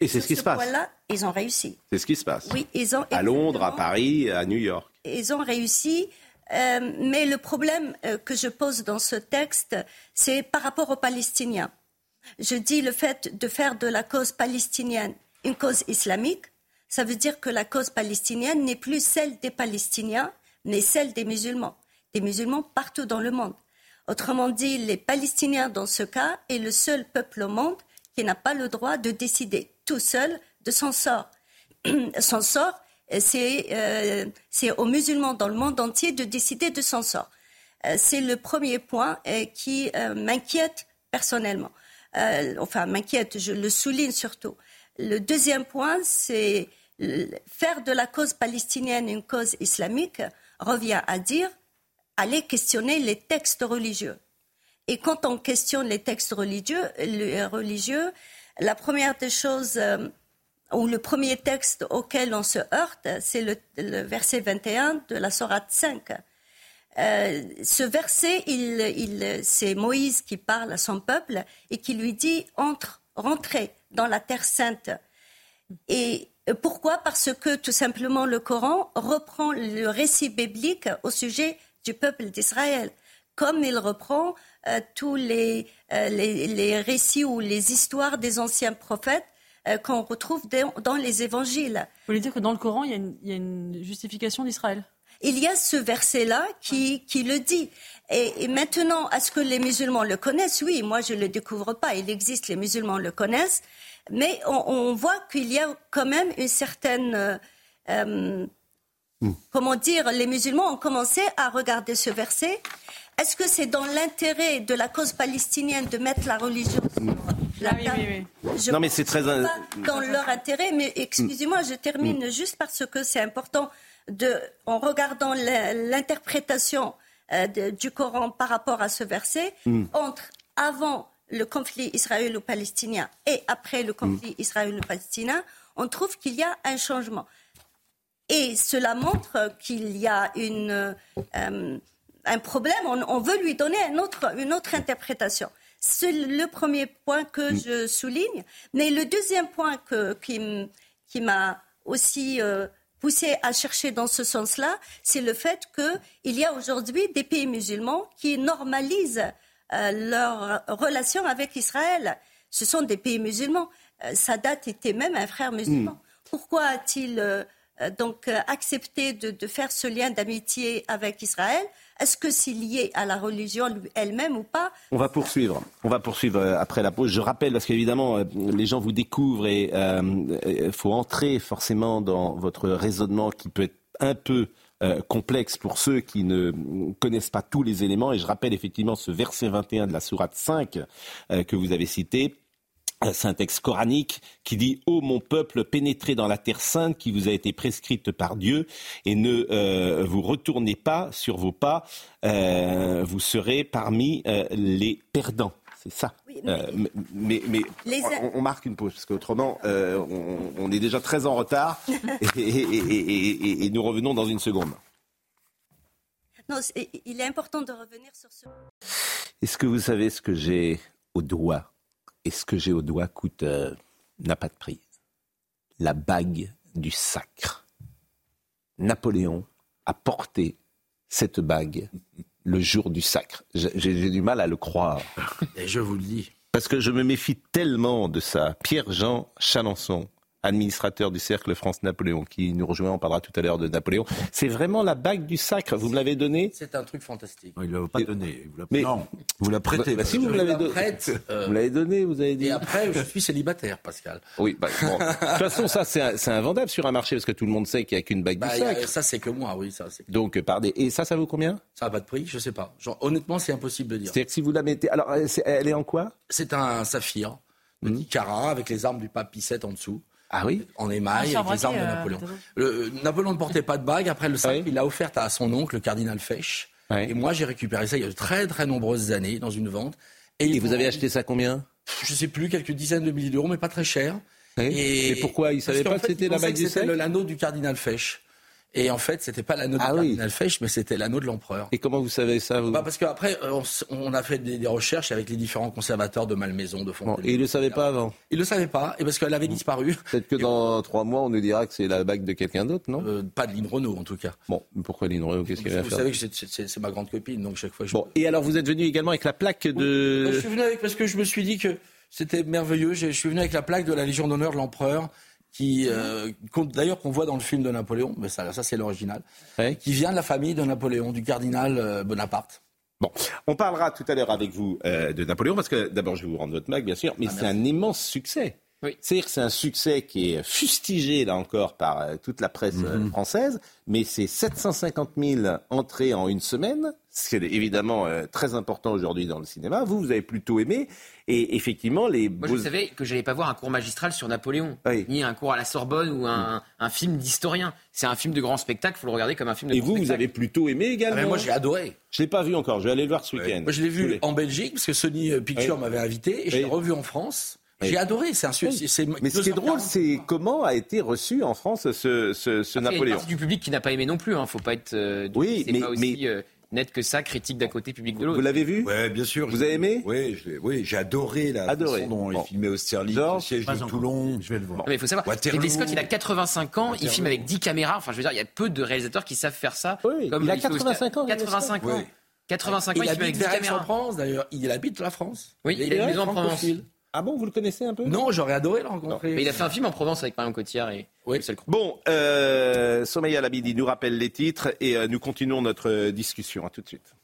Et c'est ce qui se passe. Là, ils ont réussi. C'est ce qui se passe. Oui, ils ont. À Londres, à Paris, à New York. Ils ont réussi. Euh, mais le problème que je pose dans ce texte, c'est par rapport aux Palestiniens. Je dis le fait de faire de la cause palestinienne une cause islamique, ça veut dire que la cause palestinienne n'est plus celle des Palestiniens, mais celle des musulmans, des musulmans partout dans le monde. Autrement dit, les Palestiniens, dans ce cas, est le seul peuple au monde qui n'a pas le droit de décider tout seul de son sort. son sort c'est aux musulmans dans le monde entier de décider de son sort. c'est le premier point qui m'inquiète personnellement. enfin, m'inquiète, je le souligne surtout. Le deuxième point, c'est faire de la cause palestinienne une cause islamique revient à dire aller questionner les textes religieux. Et quand on questionne les textes religieux, religieux la première des choses, euh, ou le premier texte auquel on se heurte, c'est le, verset 21 de la Sourate 5. Euh, ce verset, c'est Moïse qui parle à son peuple et qui lui dit entre, rentrez dans la terre sainte. Et pourquoi? Parce que tout simplement le Coran reprend le récit biblique au sujet du peuple d'Israël, comme il reprend euh, tous les, euh, les, les, récits ou les histoires des anciens prophètes euh, qu'on retrouve dans, les évangiles. Vous voulez dire que dans le Coran, il y a une, il y a une justification d'Israël? Il y a ce verset-là qui, qui, le dit. Et, maintenant, est-ce que les musulmans le connaissent? Oui, moi je ne le découvre pas. Il existe, les musulmans le connaissent. Mais on, on voit qu'il y a quand même une certaine... Euh, hmm. Comment dire Les musulmans ont commencé à regarder ce verset est-ce que c'est dans l'intérêt de la cause palestinienne de mettre la religion sur la oui, oui, oui. Non, mais c'est très pas dans leur intérêt. Mais excusez-moi, je termine juste parce que c'est important de, en regardant l'interprétation euh, du Coran par rapport à ce verset, entre avant le conflit israélo-palestinien et après le conflit mm. israélo-palestinien, on trouve qu'il y a un changement. Et cela montre qu'il y a une euh, un problème, on, veut lui donner une autre interprétation. C'est le premier point que mm. je souligne. Mais le deuxième point qui, m'a aussi euh, poussé à chercher dans ce sens-là, c'est le fait qu'il y a aujourd'hui des pays musulmans qui normalisent euh, leur relation avec Israël. Ce sont des pays musulmans. Euh, Sadat était même un frère musulman. Mm. Pourquoi a-t-il donc accepté de faire ce lien d'amitié avec Israël? Est-ce que c'est lié à la religion elle-même ou pas? On va poursuivre. On va poursuivre euh, après la pause. Je rappelle, parce qu'évidemment, euh, les gens vous découvrent et il euh, faut entrer forcément dans votre raisonnement qui peut être un peu complexe pour ceux qui ne connaissent pas tous les éléments. Et je rappelle effectivement ce verset 21 de la sourate 5 que vous avez cité c'est un texte coranique qui dit Ô mon peuple, pénétrez dans la terre sainte qui vous a été prescrite par Dieu et ne euh, vous retournez pas sur vos pas, euh, vous serez parmi euh, les perdants. C'est ça. mais, on, marque une pause, parce qu'autrement, on, est déjà très en retard et, et nous revenons dans une seconde. Non, il est important de revenir sur ce. Est-ce que vous savez ce que j'ai au doigt? Et ce que j'ai au doigt coûte euh, n'a pas de prix. La bague du sacre. Napoléon a porté cette bague le jour du sacre. J'ai du mal à le croire. Et je vous le dis. Parce que je me méfie tellement de ça. Pierre-Jean Chalençon, administrateur du Cercle France-Napoléon, qui nous rejoint, on parlera tout à l'heure de Napoléon. C'est vraiment la bague du sacre. Vous me l'avez donné C'est un truc fantastique. il ne l'a pas donné. Vous Mais non, vous la prêtez. Bah, si vous l'avez donné, euh, vous l'avez donné, vous avez dit. Et après, je suis célibataire, Pascal. Oui, bah, bon. de toute façon, ça, c'est invendable sur un marché parce que tout le monde sait qu'il n'y a qu'une bague du bah, sacre. ça, c'est que moi, oui. Ça, Donc, pardon. Et ça, ça vaut combien? Ça n'a pas de prix, je ne sais pas. Genre, honnêtement, c'est impossible de dire. C'est-à-dire que si vous la mettez. Alors, elle est en quoi? C'est un saphir, mmh. carat avec les armes du pape Pissette en dessous. Ah oui En émail, avec les armes de euh, Napoléon. Napoléon ne portait pas de bague. Après, le sac, il l'a offert à son oncle, le cardinal Fesch. Et moi, j'ai récupéré ça il y a de très, très nombreuses années dans une vente. Et, vous avez acheté ça combien? Je ne sais plus, quelques dizaines de milliers d'euros, mais pas très cher. Et, pourquoi? Il ne savait pas que c'était la bague du C'était l'anneau du cardinal Fesch. Et en fait, c'était pas l'anneau de ah cardinal Fesch, mais c'était l'anneau de l'empereur. Et comment vous savez ça bah Parce qu'après, on, a fait des, recherches avec les différents conservateurs de Malmaison, de Fontainebleau. et il le savait pas avant Il le savait pas, et parce qu'elle avait disparu. Peut-être que dans trois mois, on nous dira que c'est la bague de quelqu'un d'autre, non euh, Pas de Lynn Renault, en tout cas. Bon, pourquoi Lynn Renault Qu'est-ce qu'il va faire Vous savez que c'est ma grande copine, donc chaque fois je... Bon, et alors vous êtes venu également avec la plaque de... je suis venu avec parce que je me suis dit que c'était merveilleux. Je suis venu avec la plaque de la Légion d'honneur de l'empereur qui euh, d'ailleurs qu'on voit dans le film de Napoléon, mais ça, ça c'est l'original, qui vient de la famille de Napoléon, du cardinal euh, Bonaparte. Bon, on parlera tout à l'heure avec vous euh, de Napoléon, parce que d'abord je vais vous rendre votre mag, bien sûr, mais ah, c'est un immense succès. C'est-à-dire que c'est un succès qui est fustigé, là encore, par euh, toute la presse euh, mhm. française, mais c'est 750 000 entrées en une semaine, ce qui est évidemment euh, très important aujourd'hui dans le cinéma. Vous, vous avez plutôt aimé. Et effectivement, les. Moi, je savais que je n'allais pas voir un cours magistral sur Napoléon, ni un cours à la Sorbonne ou un, film d'historien. C'est un film de grand spectacle, il faut le regarder comme un film de Et vous, vous avez plutôt aimé également ah, Moi, j'ai adoré. Je ne l'ai pas vu encore, je vais aller le voir ce week-end. Moi, je l'ai vu en Belgique, parce que Sony Pictures m'avait invité, et je l'ai revu en France. J'ai adoré, c'est un succès. Mais ce qui est drôle, c'est comment a été reçu en France ce, ce, ce Napoléon. Il y a une partie du public qui n'a pas aimé non plus. Hein. Faut pas être. Euh, oui, mais, pas aussi, euh, net que ça, critique d'un côté, public de l'autre. Vous l'avez vu? Oui, bien sûr. Vous avez aimé? Oui, oui, j'ai adoré la adoré. façon dont il filmait Austerlitz, le siège de Toulon. Je vais le voir. mais il faut savoir, Ridley Scott, il a 85 ans, il filme avec 10 caméras. Enfin, je veux dire, il y a peu de réalisateurs qui savent faire ça. Oui, comme il a 85 ans. 85 ans. 85 ans, il, il filme avec 10 caméras. en France, d'ailleurs. Il habite la France. Oui, il, a une maison en Provence. Ah bon, vous le connaissez un peu Non, j'aurais adoré le rencontrer. Mais il a fait un film en Provence avec Marion Cotillard et oui. Bon, euh, Sommeil Labidi nous rappelle les titres et euh, nous continuons notre discussion. À tout de suite.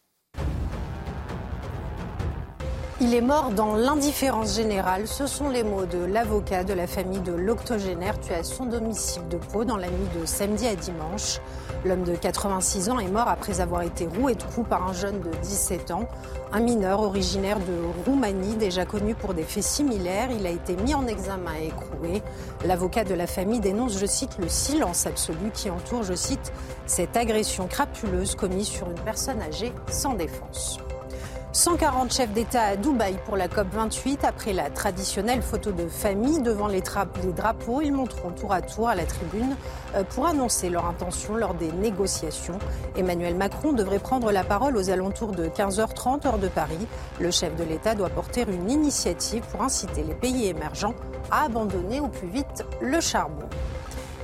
Il est mort dans l'indifférence générale. Ce sont les mots de l'avocat de la famille de l'octogénaire tué à son domicile de Pau dans la nuit de samedi à dimanche. L'homme de 86 ans est mort après avoir été roué de coups par un jeune de 17 ans, un mineur originaire de Roumanie, déjà connu pour des faits similaires. Il a été mis en examen et écroué. L'avocat de la famille dénonce, je cite, le silence absolu qui entoure, je cite, cette agression crapuleuse commise sur une personne âgée sans défense. 140 chefs d'État à Dubaï pour la COP28. Après la traditionnelle photo de famille devant les, drapeaux, ils monteront tour à tour à la tribune euh, pour annoncer leur intention lors des négociations. Emmanuel Macron devrait prendre la parole aux alentours de 15h30 heure de Paris. Le chef de l'État doit porter une initiative pour inciter les pays émergents à abandonner au plus vite le charbon.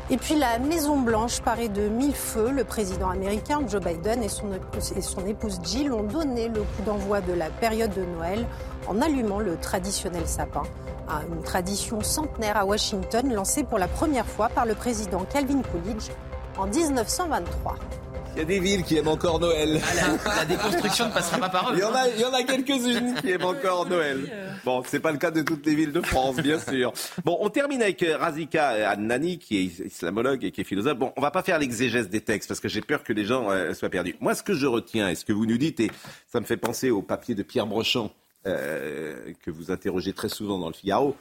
Et puis la Maison-Blanche paraît de mille feux. Le président américain Joe Biden et son, et son épouse Jill ont donné le coup d'envoi de la période de Noël en allumant le traditionnel sapin. Une tradition centenaire à Washington lancée pour la première fois par le président Calvin Coolidge en 1923. Il y a des villes qui aiment encore Noël. Ah, la, déconstruction ne passera pas par eux. Il y en a, il y en a quelques-unes qui aiment encore Noël. Bon, c'est pas le cas de toutes les villes de France, bien sûr. Bon, on termine avec euh, Razika Adnani, qui est islamologue et qui est philosophe. Bon, on va pas faire l'exégèse des textes parce que j'ai peur que les gens euh, soient perdus. Moi, ce que je retiens et ce que vous nous dites, et ça me fait penser au papier de Pierre Brochant euh, que vous interrogez très souvent dans le Figaro.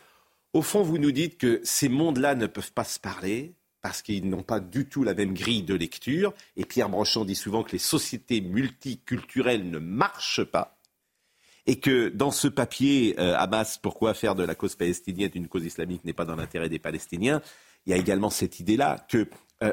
Au fond, vous nous dites que ces mondes-là ne peuvent pas se parler, parce qu'ils n'ont pas du tout la même grille de lecture. Et Pierre Brochant dit souvent que les sociétés multiculturelles ne marchent pas. Et que dans ce papier, euh, Hamas, pourquoi faire de la cause palestinienne une cause islamique n'est pas dans l'intérêt des Palestiniens, il y a également cette idée-là que euh,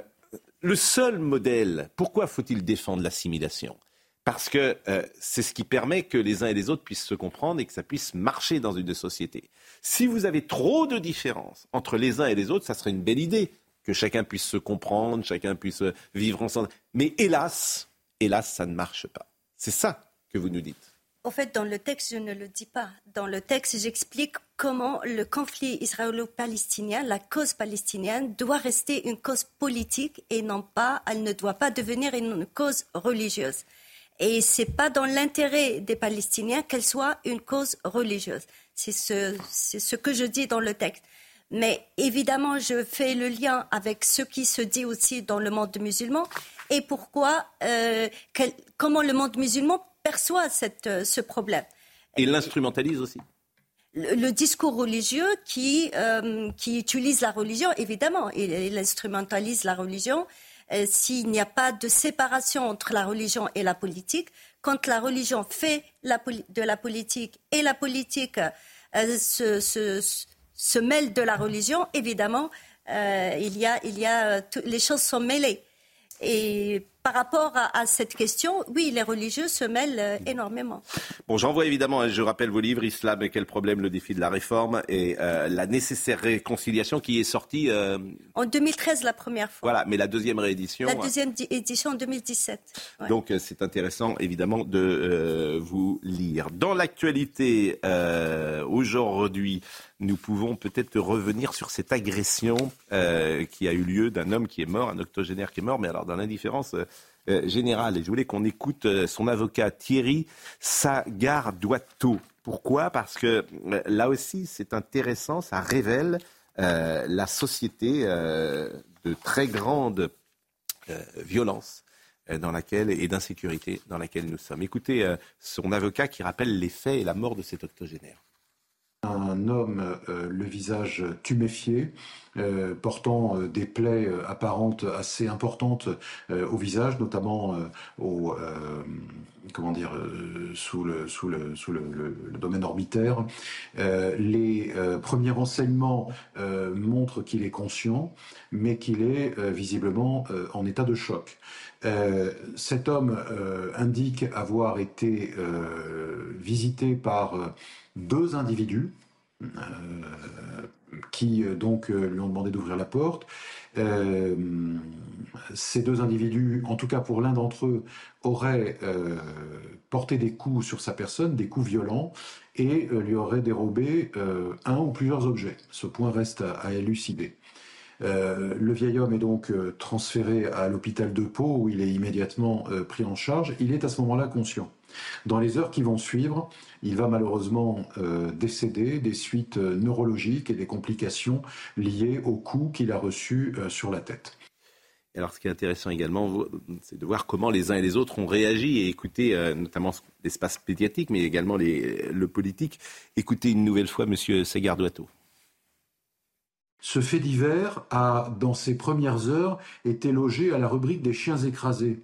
le seul modèle, pourquoi faut-il défendre l'assimilation? Parce que euh, c'est ce qui permet que les uns et les autres puissent se comprendre et que ça puisse marcher dans une société. Si vous avez trop de différences entre les uns et les autres, ça serait une belle idée que chacun puisse se comprendre, chacun puisse vivre ensemble. Mais hélas, hélas, ça ne marche pas. C'est ça que vous nous dites. En fait, dans le texte, je ne le dis pas. Dans le texte, j'explique comment le conflit israélo-palestinien, la cause palestinienne, doit rester une cause politique et non pas, elle ne doit pas devenir une cause religieuse. Et c'est pas dans l'intérêt des Palestiniens qu'elle soit une cause religieuse. C'est ce, ce que je dis dans le texte. Mais évidemment, je fais le lien avec ce qui se dit aussi dans le monde musulman et pourquoi, euh, comment le monde musulman perçoit cette, euh, ce problème. Et l'instrumentalise aussi. Le, discours religieux qui, euh, qui utilise la religion, évidemment, il, il instrumentalise la religion. S'il n'y a pas de séparation entre la religion et la politique, quand la religion fait la, de la politique et la politique se, se se mêle de la religion, évidemment, euh, il y a, il y a, les choses sont mêlées. Et par rapport à, cette question, oui, les religieux se mêlent euh, énormément. Bon, j'envoie évidemment, je rappelle vos livres, Islam et quel problème, le défi de la réforme et euh, la nécessaire réconciliation qui est sortie... En 2013, la première fois. Voilà, mais la deuxième réédition... La deuxième édition en 2017. Donc c'est intéressant, évidemment, de vous lire. Dans l'actualité, aujourd'hui, nous pouvons peut-être revenir sur cette agression euh, qui a eu lieu d'un homme qui est mort, un octogénaire qui est mort, mais alors dans l'indifférence euh, général. Et je voulais qu'on écoute son avocat Thierry Sagardoito. Pourquoi? Parce que là aussi, c'est intéressant, ça révèle la société de très grande violence dans et d'insécurité dans laquelle nous sommes. Écoutez son avocat qui rappelle les faits et la mort de cet octogénaire un homme euh, le visage tuméfié, euh, portant euh, des plaies apparentes assez importantes au visage, notamment au, comment dire, sous, le, sous, le, sous le, domaine orbitaire. les premiers renseignements montrent qu'il est conscient, mais qu'il est visiblement en état de choc. cet homme indique avoir été visité par deux individus euh, qui euh, donc euh, lui ont demandé d'ouvrir la porte. ces deux individus, en tout cas pour l'un d'entre eux, auraient porté des coups sur sa personne, des coups violents, et lui auraient dérobé un ou plusieurs objets. Ce point reste à, élucider. le vieil homme est donc transféré à l'hôpital de Pau où il est immédiatement pris en charge. Il est à ce moment-là conscient. Dans les heures qui vont suivre, il va malheureusement euh, décéder des suites euh, neurologiques et des complications liées au coup qu'il a reçu euh, sur la tête. Alors, ce qui est intéressant également, c'est de voir comment les uns et les autres ont réagi et écouté, notamment l'espace médiatique, mais également le politique. Écoutez une nouvelle fois M. Segardoato. Ce fait divers a, dans ses premières heures, été logé à la rubrique des chiens écrasés.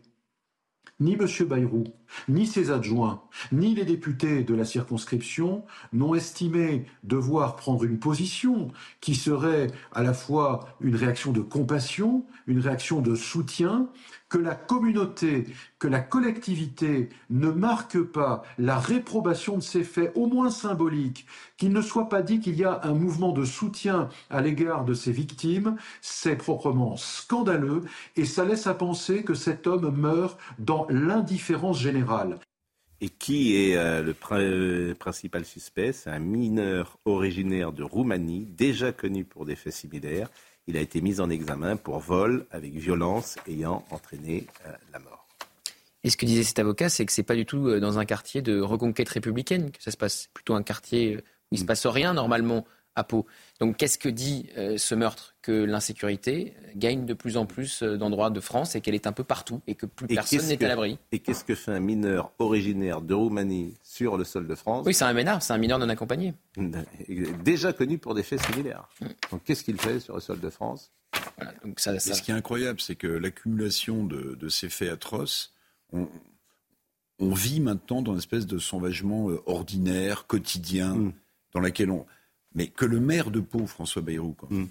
Ni M. Bayrou, ni ses adjoints, ni les députés de la circonscription n'ont estimé devoir prendre une position qui serait à la fois une réaction de compassion, une réaction de soutien, que la communauté, que la collectivité ne marque pas la réprobation de ces faits, au moins symboliques, qu'il ne soit pas dit qu'il y a un mouvement de soutien à l'égard de ces victimes, c'est proprement scandaleux et ça laisse à penser que cet homme meurt dans l'indifférence générale. Et qui est euh, le principal suspect? C'est un mineur originaire de Roumanie, déjà connu pour des faits similaires. Il a été mis en examen pour vol avec violence ayant entraîné euh, la mort. Et ce que disait cet avocat, c'est que c'est pas du tout euh, dans un quartier de reconquête républicaine que ça se passe. C'est plutôt un quartier où il ne se mm. passe rien normalement à Pau. Donc qu'est-ce que dit euh, ce meurtre? Que l'insécurité gagne de plus en plus d'endroits de France et qu'elle est un peu partout et que plus personne n'est à l'abri. Et qu'est-ce que fait un mineur originaire de Roumanie sur le sol de France? Oui, c'est un mineur, c'est un mineur non accompagné. Déjà connu pour des faits similaires. Mm. Donc qu'est-ce qu'il fait sur le sol de France? Donc ça, Ce qui est incroyable, c'est que l'accumulation de, ces faits atroces, on, vit maintenant dans une espèce de sauvagement euh, ordinaire, quotidien, mm. dans laquelle on... Mais que le maire de Pau, François Bayrou, mm.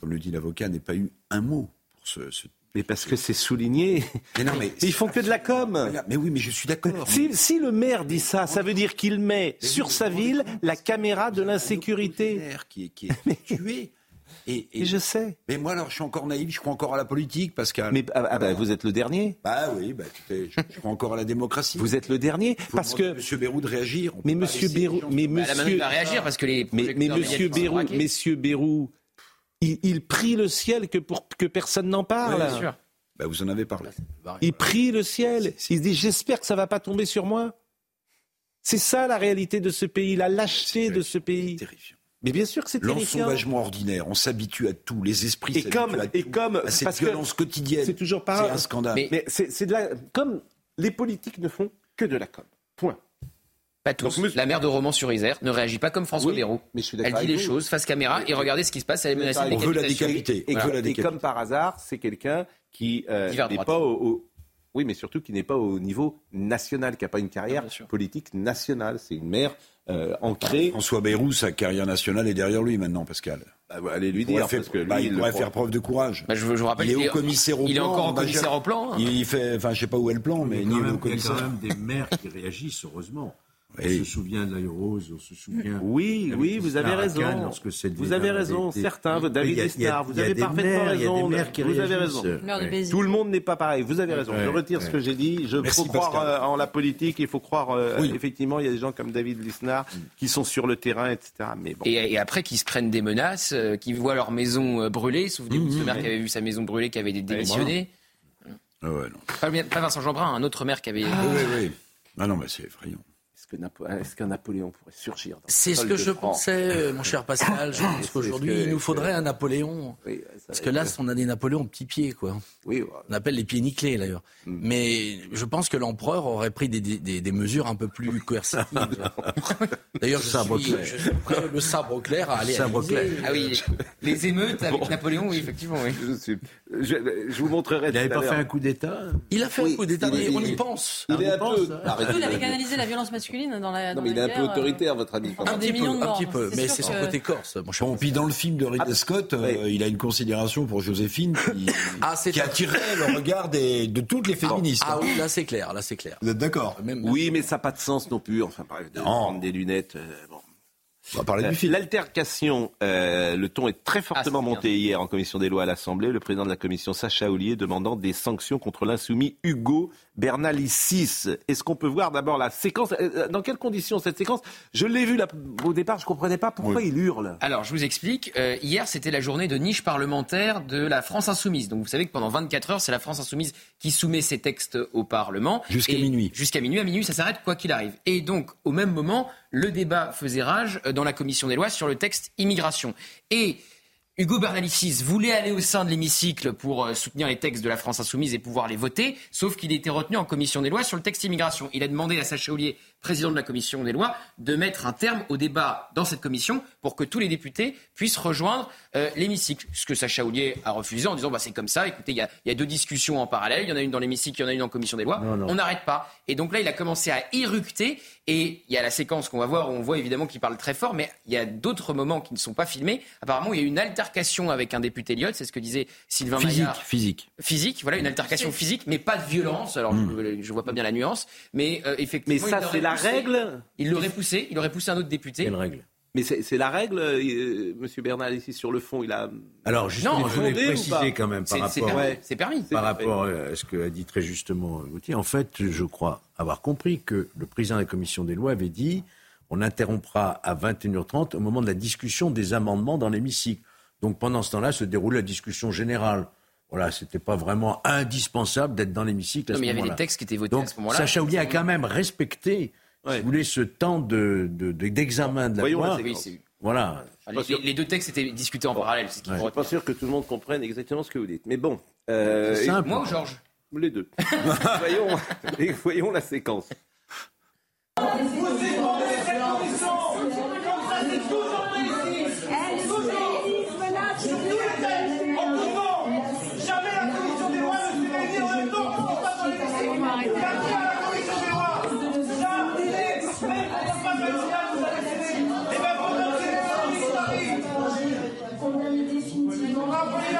comme, le dit l'avocat, n'ait pas eu un mot pour ce, mais parce que c'est souligné. Mais non, mais ils font que de la com. Mais oui, mais je suis d'accord. Si, le maire dit ça, ça veut dire qu'il met sur sa ville la caméra de l'insécurité. Qui, qui est tué. Et, je sais. Mais moi, alors, je suis encore naïf, je crois encore à la politique, Pascal. Mais ah, ah bah, vous êtes le dernier. Bah oui, bah, je, crois encore à la démocratie. Vous êtes le dernier, parce que Monsieur Bérou de réagir. mais Monsieur Bérou, mais bah, Monsieur, va réagir parce que les. Mais, mais Monsieur Bérou, Monsieur Bérou, il, prie le ciel que pour que personne n'en parle. bien sûr. Bah, vous en avez parlé. Il prie le ciel. Il se dit J'espère que ça va pas tomber sur moi. C'est ça la réalité de ce pays, la lâcheté de ce pays. Terrifiant. Mais bien sûr que c'est terrifiant. L'ensauvagement ordinaire, on s'habitue à tout, les esprits et comme, à et comme à cette violence quotidienne. C'est toujours pareil. C'est un scandale. Mais, c'est de la, comme les politiques ne font que de la com. Point. Pas tous. la mère de Romans-sur-Isère ne réagit pas comme François oui, Mais je suis Elle dit les choses face caméra et regardez ce qui se passe. Elle est menacée de On veut la décapiter. Et, comme par hasard, c'est quelqu'un qui euh, n'est pas au, oui, mais surtout qui n'est pas au niveau national, qui n'a pas une carrière politique nationale. C'est une mère euh, ancrée. François Bayrou, sa carrière nationale est derrière lui maintenant, Pascal. Bah, allez lui dire. parce que bah, il, devrait faire preuve de courage. Bah, je, vous rappelle il est au commissaire au plan. Il est encore au commissaire au plan. Hein. Il fait, enfin, je sais pas où est le plan, mais, il, y a quand même des maires qui réagissent, heureusement. On se souvient de Rose, on se souvient. Oui, oui, vous avez raison. Vous avez raison. Certains, David Estar, vous avez parfaitement raison. Vous avez raison. Tout le monde n'est pas pareil. Vous avez raison. Je retire ce que j'ai dit. Il faut croire euh, en la politique. Il faut croire, euh, effectivement, il y a des gens comme David Lisnard mm. qui sont sur le terrain, etc. Mais bon. Et, après, qui se prennent des menaces, euh, qui voient leur maison brûler. Souvenez-vous de ce mm, maire mm, qui avait vu sa maison brûler, qui avait démissionné. Ah ouais, non. Pas, Vincent Jeanbrun, un autre maire qui avait. Ah, oui, oui. Ah non, mais c'est effrayant. Est-ce qu'un Napoléon pourrait surgir C'est ce que je pensais, mon cher Pascal. Je pense qu'aujourd'hui, il nous faudrait un Napoléon. Parce que là, on a des Napoléons petits pieds, quoi. Oui, On appelle les pieds nickelés, d'ailleurs. Mm. Mais je pense que l'empereur aurait pris des, des, des, mesures un peu plus coercitives. d'ailleurs, je, sabre suis, je suis prêt, le sabre clair à aller sabre à clair. Ah oui, les émeutes avec Napoléon, oui, effectivement. Oui. Je, je, vous montrerai. Il n'avait pas fait un coup d'État Il a fait un coup d'État, on y pense. Il, est peu... Il avait canalisé la violence masculine dans la. non, mais il est un peu euh, autoritaire, votre ami. Un petit peu, un petit peu. Mais c'est son côté corse. Bon, puis dans le film de Ridley ah, Scott, euh, il a une considération pour Joséphine qui, ah, qui attirait le regard de toutes les féministes. Ah oui, là c'est clair, là c'est clair. Vous êtes d'accord Oui, mais ça n'a pas de sens non plus. Enfin, bref, de des lunettes. Euh, bon. On va parler du film. L'altercation, euh, le ton est très fortement ah, monté hier en commission des lois à l'Assemblée. Le président de la commission, Sacha Ollier, demandant des sanctions contre l'insoumis Hugo Bernalicis. Est-ce qu'on peut voir d'abord la séquence? Euh, euh, Dans quelles conditions cette séquence? Je l'ai vue au départ, je ne comprenais pas pourquoi il hurle. Alors, je vous explique. hier, c'était la journée de niche parlementaire de la France Insoumise. Donc, vous savez que pendant 24 heures, c'est la France Insoumise qui soumet ses textes au Parlement. Jusqu'à minuit. Jusqu'à minuit. À minuit, ça s'arrête quoi qu'il arrive. Et donc, au même moment, le débat faisait rage dans la commission des lois sur le texte immigration. Et Hugo Bernalicis voulait aller au sein de l'hémicycle pour euh, soutenir les textes de la France insoumise et pouvoir les voter, sauf qu'il était retenu en commission des lois sur le texte immigration. Il a demandé à Sacha Ollier, président de la commission des lois, de mettre un terme au débat dans cette commission pour que tous les députés puissent rejoindre euh, l'hémicycle. Ce que Sacha Ollier a refusé en disant bah, c'est comme ça, écoutez, il y, a, deux discussions en parallèle, il y en a une dans l'hémicycle, il y en a une en commission des lois, on n'arrête pas. Et donc là, il a commencé à éructer et il y a la séquence qu'on va voir où on voit évidemment qu'il parle très fort, mais il y a d'autres moments qui ne sont pas filmés. Apparemment, il y a eu une altercation avec un député Lyot, c'est ce que disait Sylvain physique, Maillard. Physique. Physique, voilà, une altercation physique, mais pas de violence. Alors, hmm. je, ne vois pas bien la nuance, mais euh, effectivement. Mais ça, c'est la règle Il l'aurait poussé, il aurait poussé un autre député. Quelle règle mais c'est la règle, euh, Monsieur Bernal, ici sur le fond, il a. Alors justement, je voulais préciser quand même par rapport, c'est permis, par rapport à ce que a dit très justement Gauthier. En fait, je crois avoir compris que le président de la commission des lois avait dit on interrompra à 21h30 au moment de la discussion des amendements dans l'hémicycle. Donc pendant ce temps-là se déroule la discussion générale. Voilà, c'était pas vraiment indispensable d'être dans l'hémicycle. Non, mais il y avait des textes qui étaient votés à ce moment-là. Sacha Oulier a quand même respecté si vous voulez, ce temps d'examen de, de, la loi. voilà. Les, deux textes étaient discutés en parallèle. Je ne suis pas sûr que tout le monde comprenne exactement ce que vous dites. Mais bon. Euh, moi ou Georges Les deux. voyons, voyons la séquence. Vamos,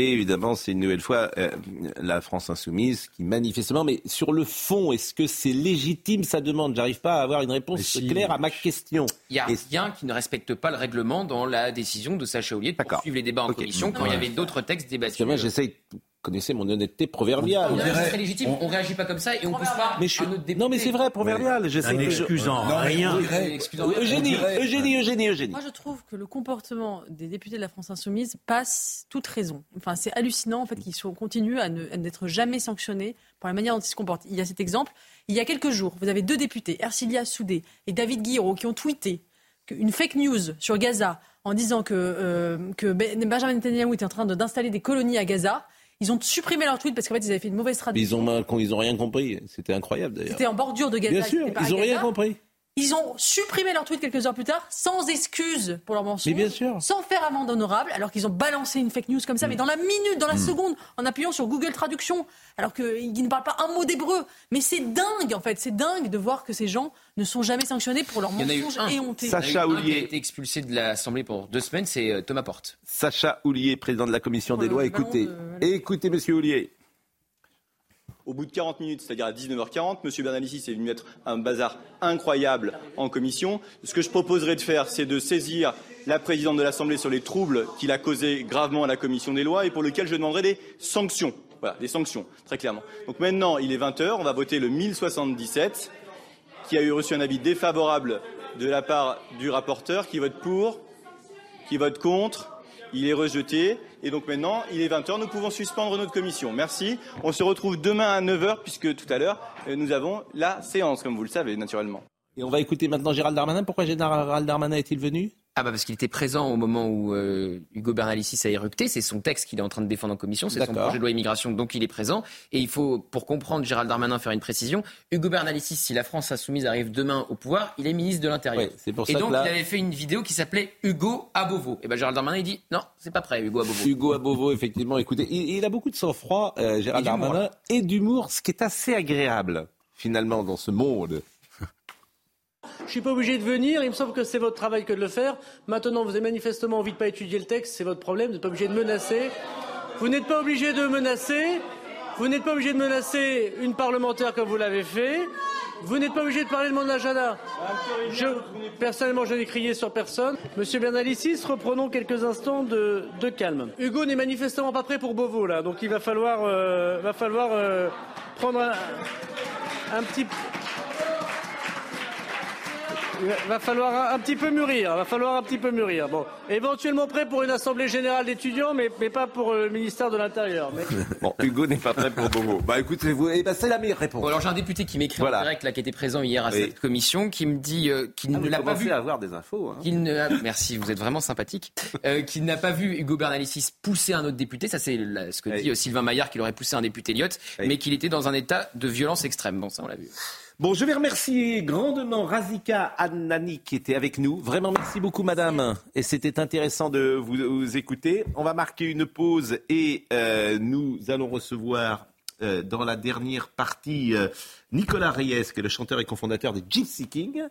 Et évidemment, c'est une nouvelle fois euh, la France insoumise qui manifestement, mais sur le fond, est-ce que c'est légitime sa demande? J'arrive pas à avoir une réponse claire à ma question. Il y a rien qui ne respecte pas le règlement dans la décision de Sacha Ollier de poursuivre les débats en commission quand il y avait d'autres textes débattus. Moi, j'essaye connaissez mon honnêteté proverbiale. C'est légitime, on réagit pas comme ça et on pousse pas mais je... Non mais c'est vrai, proverbial. J'essaie de... excusant rien. Eugénie, Eugénie, Eugénie, Eugénie. Moi je trouve que le comportement des députés de la France Insoumise passe toute raison. Enfin c'est hallucinant en fait qu'ils continuent à n'être jamais sanctionnés pour la manière dont ils se comportent. Il y a cet exemple. Il y a quelques jours, vous avez deux députés, Ercilia Soudé et David Guiraud, qui ont tweeté une fake news sur Gaza en disant que, euh, que Benjamin Netanyahu était en train d'installer des colonies à Gaza. Ils ont supprimé leur tweet parce qu'en fait, ils avaient fait une mauvaise traduction. Ils ont, ils ont rien compris. C'était incroyable d'ailleurs. C'était en bordure de Gaza. Bien sûr, ils n'ont rien compris. Ils ont supprimé leur tweet quelques heures plus tard, sans excuse pour leur mensonge, bien sûr. sans faire amende honorable, alors qu'ils ont balancé une fake news comme ça, mm. mais dans la minute, dans la mm. seconde, en appuyant sur Google Traduction, alors qu'ils ne parlent pas un mot d'hébreu. Mais c'est dingue, en fait, c'est dingue de voir que ces gens ne sont jamais sanctionnés pour leurs mensonges éhontés. Sacha qui a été expulsé de l'Assemblée pour deux semaines, c'est euh, Thomas Porte. Sacha Oulier, président de la Commission des lois. Écoutez, écoutez, monsieur Oulier. Au bout de 40 minutes, c'est-à-dire à 19h40, M. Bernalicis est venu mettre un bazar incroyable en commission. Ce que je proposerais de faire, c'est de saisir la présidente de l'Assemblée sur les troubles qu'il a causés gravement à la commission des lois et pour lequel je demanderai des sanctions. Voilà, des sanctions, très clairement. Donc maintenant, il est 20h, on va voter le 1077, qui a eu reçu un avis défavorable de la part du rapporteur, qui vote pour, qui vote contre, il est rejeté. Et donc maintenant, il est 20h, nous pouvons suspendre notre commission. Merci. On se retrouve demain à 9h, puisque tout à l'heure, euh, nous avons la séance, comme vous le savez, naturellement. Et on va écouter maintenant Gérald Darmanin. Pourquoi Gérald Darmanin est-il venu? Ah bah parce qu'il était présent au moment où euh, Hugo Bernalicis a éructé. C'est son texte qu'il est en train de défendre en commission. C'est son projet de loi immigration, donc il est présent. Et il faut, pour comprendre Gérald Darmanin, faire une précision. Hugo Bernalicis, si la France insoumise arrive demain au pouvoir, il est ministre de l'Intérieur. et donc il avait fait une vidéo qui s'appelait Hugo Abovo. Et ben Gérald Darmanin il dit non, c'est pas prêt, Hugo Abovo. Hugo Abovo, effectivement. Écoutez, il, a beaucoup de sang-froid, euh, Gérald Darmanin, et d'humour, ce qui est assez agréable finalement dans ce monde je suis pas obligé de venir. Il me semble que c'est votre travail que de le faire. Maintenant, vous avez manifestement envie de pas étudier le texte. C'est votre problème. Vous n'êtes pas obligé de menacer. Vous n'êtes pas obligé de menacer. Vous n'êtes pas obligé de menacer une parlementaire comme vous l'avez fait. Vous n'êtes pas obligé de parler de mon agenda. Personnellement, je n'ai crié sur personne. Monsieur Bernalicis, reprenons quelques instants de, calme. Hugo n'est manifestement pas prêt pour Beauvau, là. Donc il va falloir, euh, euh, prendre un petit... Il va falloir un, petit peu mûrir. Va falloir un petit peu mûrir. Bon, éventuellement prêt pour une assemblée générale d'étudiants, mais, mais pas pour le ministère de l'Intérieur. bon, Hugo n'est pas prêt pour Bobo. Bah écoutez, vous, eh ben, c'est la meilleure réponse. alors j'ai un député qui m'écrit en direct, là, qui était présent hier à cette commission, qui me dit euh, qu'il ah, ne l'a pas vu. à avoir des infos. Hein. ne merci, vous êtes vraiment sympathique. Euh, qu'il n'a pas vu Hugo Bernalicis pousser un autre député. Ça, c'est ce que dit euh, Sylvain Maillard, qu'il aurait poussé un député Lyot, mais qu'il était dans un état de violence extrême. Bon, ça, on l'a vu. Bon, je vais remercier grandement Razika Annani qui était avec nous. Vraiment, merci beaucoup, madame. Et c'était intéressant de vous, écouter. On va marquer une pause et euh, nous allons recevoir euh, dans la dernière partie euh, Nicolas Reyes, qui est le chanteur et cofondateur des Gypsy King.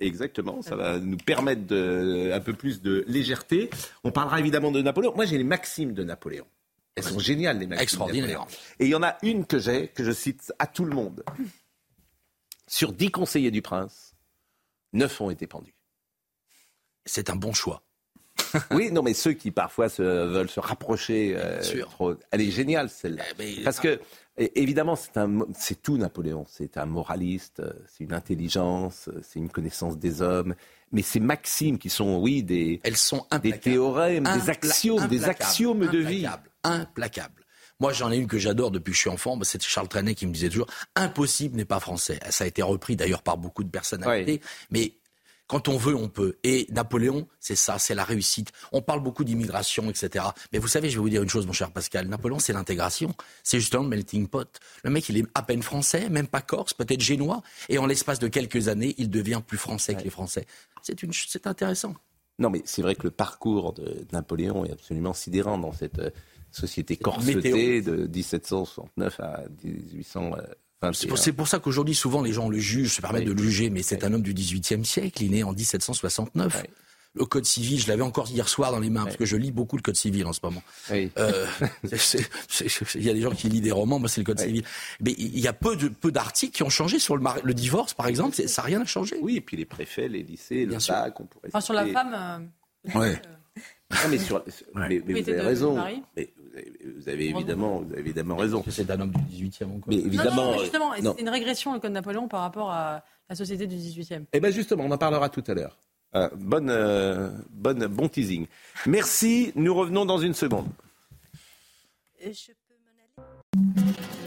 Exactement, ça va nous permettre de, un peu plus de légèreté. On parlera évidemment de Napoléon. Moi, j'ai les maximes de Napoléon. Elles sont géniales, les maximes. Extraordinaire. Et il y en a une que j'ai, que je cite à tout le monde. Sur dix conseillers du prince, neuf ont été pendus. C'est un bon choix. oui, non, mais ceux qui parfois se, veulent se rapprocher, euh, elle est géniale celle-là. Eh, Parce que évidemment, c'est tout Napoléon. C'est un moraliste, c'est une intelligence, c'est une connaissance des hommes. Mais ces maximes qui sont, oui, des, elles sont des théorèmes, des axiomes, des axiomes de vie, implacables. Moi, j'en ai une que j'adore depuis que je suis enfant. Bah, c'est Charles Trenet qui me disait toujours impossible n'est pas français. Ça a été repris d'ailleurs par beaucoup de personnalités. Mais quand on veut, on peut. Et Napoléon, c'est ça, c'est la réussite. On parle beaucoup d'immigration, etc. Mais vous savez, je vais vous dire une chose, mon cher Pascal. Napoléon, c'est l'intégration. C'est justement le melting pot. Le mec, il est à peine français, même pas corse, peut-être génois. Et en l'espace de quelques années, il devient plus français que les Français. C'est, une, c'est intéressant. Non, mais c'est vrai que le parcours de Napoléon est absolument sidérant dans cette euh, société corsetée de 1769 à 1800. C'est pour, ça qu'aujourd'hui, souvent, les gens le jugent, se permettent de le juger, mais c'est un homme du XVIIIe siècle, il est né en 1769. Le code civil, je l'avais encore hier soir dans les mains, parce que je lis beaucoup le code civil en ce moment. Euh, il y a des gens qui lisent des romans, moi c'est le code civil. Mais il y a peu d'articles qui ont changé sur le, le divorce, par exemple, ça n'a rien changé. Oui, et puis les préfets, les lycées, le bac, on pourrait... Enfin, sur la femme... Euh... Ouais. mais, sur, mais, vous avez raison vous avez, évidemment, vous avez évidemment raison. C'est un homme du 18e encore. Mais évidemment. Non, justement, c'est une régression, le Code Napoléon, par rapport à la société du 18e. Eh bien, justement, on en parlera tout à l'heure. Euh, bonne, euh, bonne, bon teasing. Merci, nous revenons dans une seconde. Je peux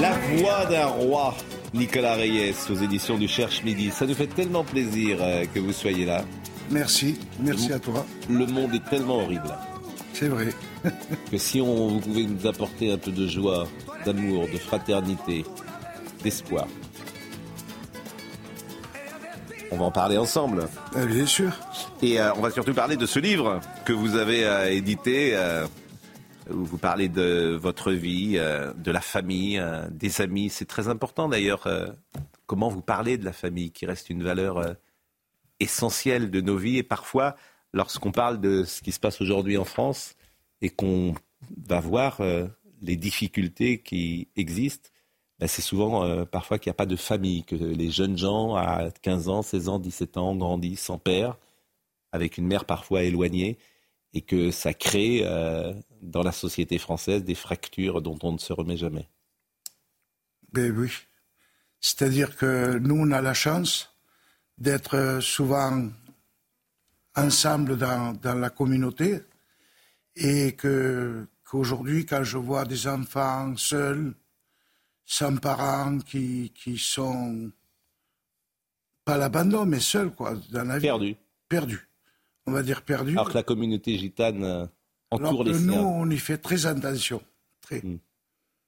La voix d'un roi, Nicolas Reyes, aux éditions du Cherche Midi. Ça nous fait tellement plaisir euh, que vous soyez là. Merci, merci à toi. Le monde est tellement horrible. C'est vrai. que si on, vous pouvez nous apporter un peu de joie, d'amour, de fraternité, d'espoir. On va en parler ensemble. Euh, bien sûr. Et euh, on va surtout parler de ce livre que vous avez édité vous parlez de votre vie, euh, de la famille, euh, des amis. C'est très important d'ailleurs euh, comment vous parlez de la famille, qui reste une valeur essentielle de nos vies. Et parfois, lorsqu'on parle de ce qui se passe aujourd'hui en France et qu'on va voir les difficultés qui existent, ben, c'est souvent parfois qu'il n'y a pas de famille, que les jeunes gens à 15 ans, 16 ans, 17 ans grandissent sans père, avec une mère parfois éloignée, et que ça crée dans la société française des fractures dont on ne se remet jamais. Ben oui. C'est-à-dire que nous, on a la chance d'être souvent ensemble dans, dans la communauté et que qu'aujourd'hui, quand je vois des enfants seuls, sans parents, qui, qui sont pas l'abandon, mais seuls, quoi, dans la vie. Perdus. Perdus. On va dire perdus. Alors que la communauté gitane euh, entoure les siens. Nous, on y fait très attention. Très. Hmm.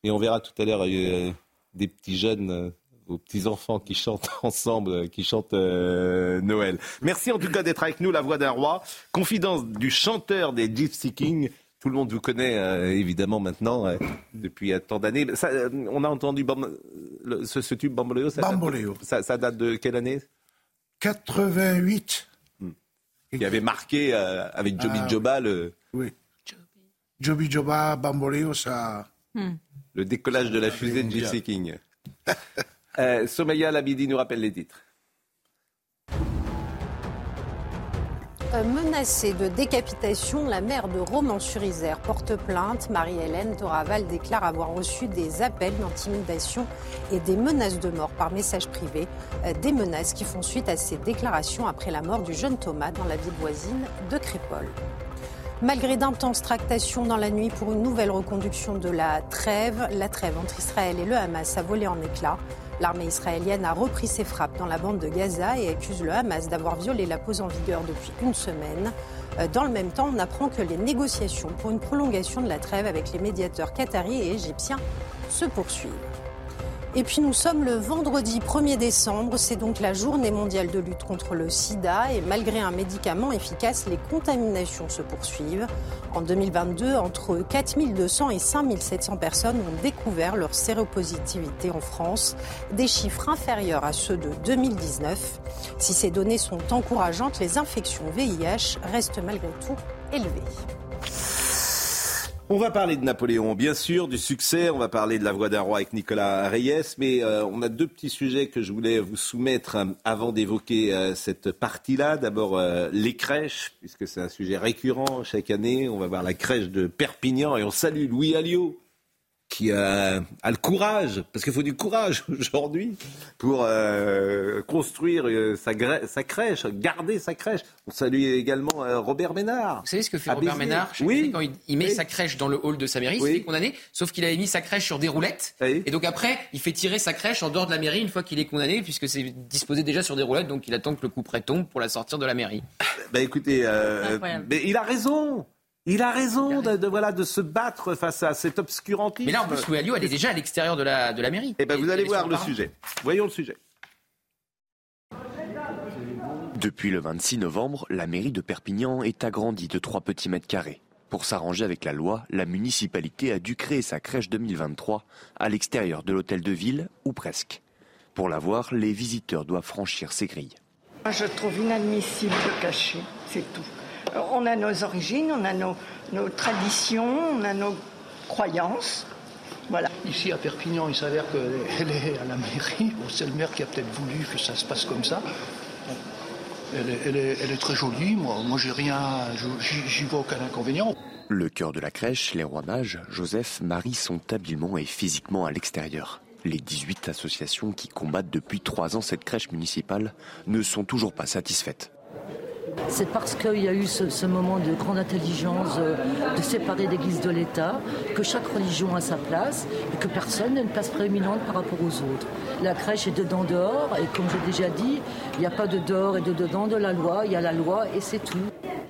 Et on verra tout à l'heure euh, des petits jeunes euh, aux petits-enfants qui chantent ensemble, qui chantent euh, Noël. Merci en tout cas d'être avec nous, La Voix d'un Roi. Confidence du chanteur des Gypsy Kings. Tout le monde vous connaît euh, évidemment maintenant euh, depuis tant d'années. on a entendu ce, tube. Ça, Bamboléo. Ça, ça, date de quelle année? 88. Qui avait marqué avec Joby ah, Joba le. Oui. Joby Joba, Bamboléo, ça. Hmm. Le décollage de la fusée de Gypsy King. Euh, Somaya Labidi nous rappelle les titres. Menacée de décapitation, la mère de Romans-sur-Isère porte plainte. Marie-Hélène Toraval déclare avoir reçu des appels d'intimidation et des menaces de mort par message privé. Euh, des menaces qui font suite à ces déclarations après la mort du jeune Thomas dans la ville voisine de Crépole. Malgré d'intenses tractations dans la nuit pour une nouvelle reconduction de la trêve, la trêve entre Israël et le Hamas a volé en éclats. L'armée israélienne a repris ses frappes dans la bande de Gaza et accuse le Hamas d'avoir violé la pause en vigueur depuis une semaine. Euh, dans le même temps, on apprend que les négociations pour une prolongation de la trêve avec les médiateurs qataris et égyptiens se poursuivent. Et puis nous sommes le vendredi 1er décembre, c'est donc la journée mondiale de lutte contre le sida et malgré un médicament efficace, les contaminations se poursuivent. En 2022, entre 4200 et 5700 personnes ont découvert leur séropositivité en France, des chiffres inférieurs à ceux de 2019. Si ces données sont encourageantes, les infections VIH restent malgré tout élevées. On va parler de Napoléon, bien sûr, du succès. On va parler de la voix d'un roi avec Nicolas Reyes. Mais euh, on a deux petits sujets que je voulais vous soumettre euh, avant d'évoquer euh, cette partie-là. D'abord, les crèches, puisque c'est un sujet récurrent chaque année. On va voir la crèche de Perpignan et on salue Louis Alliot qui a, le courage, parce qu'il faut du courage aujourd'hui pour euh, construire euh, sa, sa, crèche, garder sa crèche. On salue également euh, Robert Ménard. Vous savez ce que fait Robert Ménard oui. Quand il, met sa crèche dans le hall de sa mairie, il est condamné, sauf qu'il avait mis sa crèche sur des roulettes. Et donc après, il fait tirer sa crèche en dehors de la mairie une fois qu'il est condamné, puisque c'est disposé déjà sur des roulettes, donc il attend que le coup près tombe pour la sortir de la mairie. Bah écoutez, mais il a raison. Il a raison de, voilà, de se battre face à cet obscurantisme. Mais là, en plus, Louis elle est déjà à l'extérieur de la, de la mairie. Eh bien, vous allez voir le sujet. Voyons le sujet. Depuis le 26 novembre, la mairie de Perpignan est agrandie de 3 petits mètres carrés. Pour s'arranger avec la loi, la municipalité a dû créer sa crèche 2023 à l'extérieur de l'hôtel de ville, ou presque. Pour la voir, les visiteurs doivent franchir ces grilles. Je trouve inadmissible de cacher, c'est tout. On a nos origines, on a nos, traditions, on a nos croyances. Voilà. Ici à Perpignan, il s'avère qu'elle est à la mairie. c'est le maire qui a peut-être voulu que ça se passe comme ça. Elle est, très jolie. Moi, moi j'ai rien, j'y vois aucun inconvénient. Le cœur de la crèche, les rois mages, Joseph, Marie sont habilement et physiquement à l'extérieur. Les 18 associations qui combattent depuis trois ans cette crèche municipale ne sont toujours pas satisfaites. C'est parce qu'il y a eu ce, moment de grande intelligence euh, de séparer l'Église de l'État, que chaque religion a sa place et que personne n'a une place prééminente par rapport aux autres. La crèche est dedans dehors et comme j'ai déjà dit, il n'y a pas de dehors et de dedans de la loi, il y a la loi et c'est tout.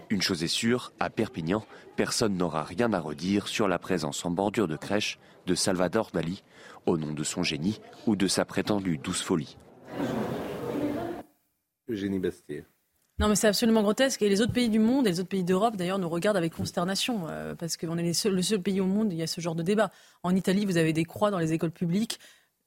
Une chose est sûre, à Perpignan, personne n'aura rien à redire sur la présence en bordure de crèche de Salvador Dali, au nom de son génie ou de sa prétendue douce folie. Eugénie Bastier. Non, mais c'est absolument grotesque. Et les autres pays du monde, et les autres pays d'Europe, d'ailleurs, nous regardent avec consternation, euh, parce qu'on est le seul pays au monde où il y a ce genre de débat. En Italie, vous avez des croix dans les écoles publiques.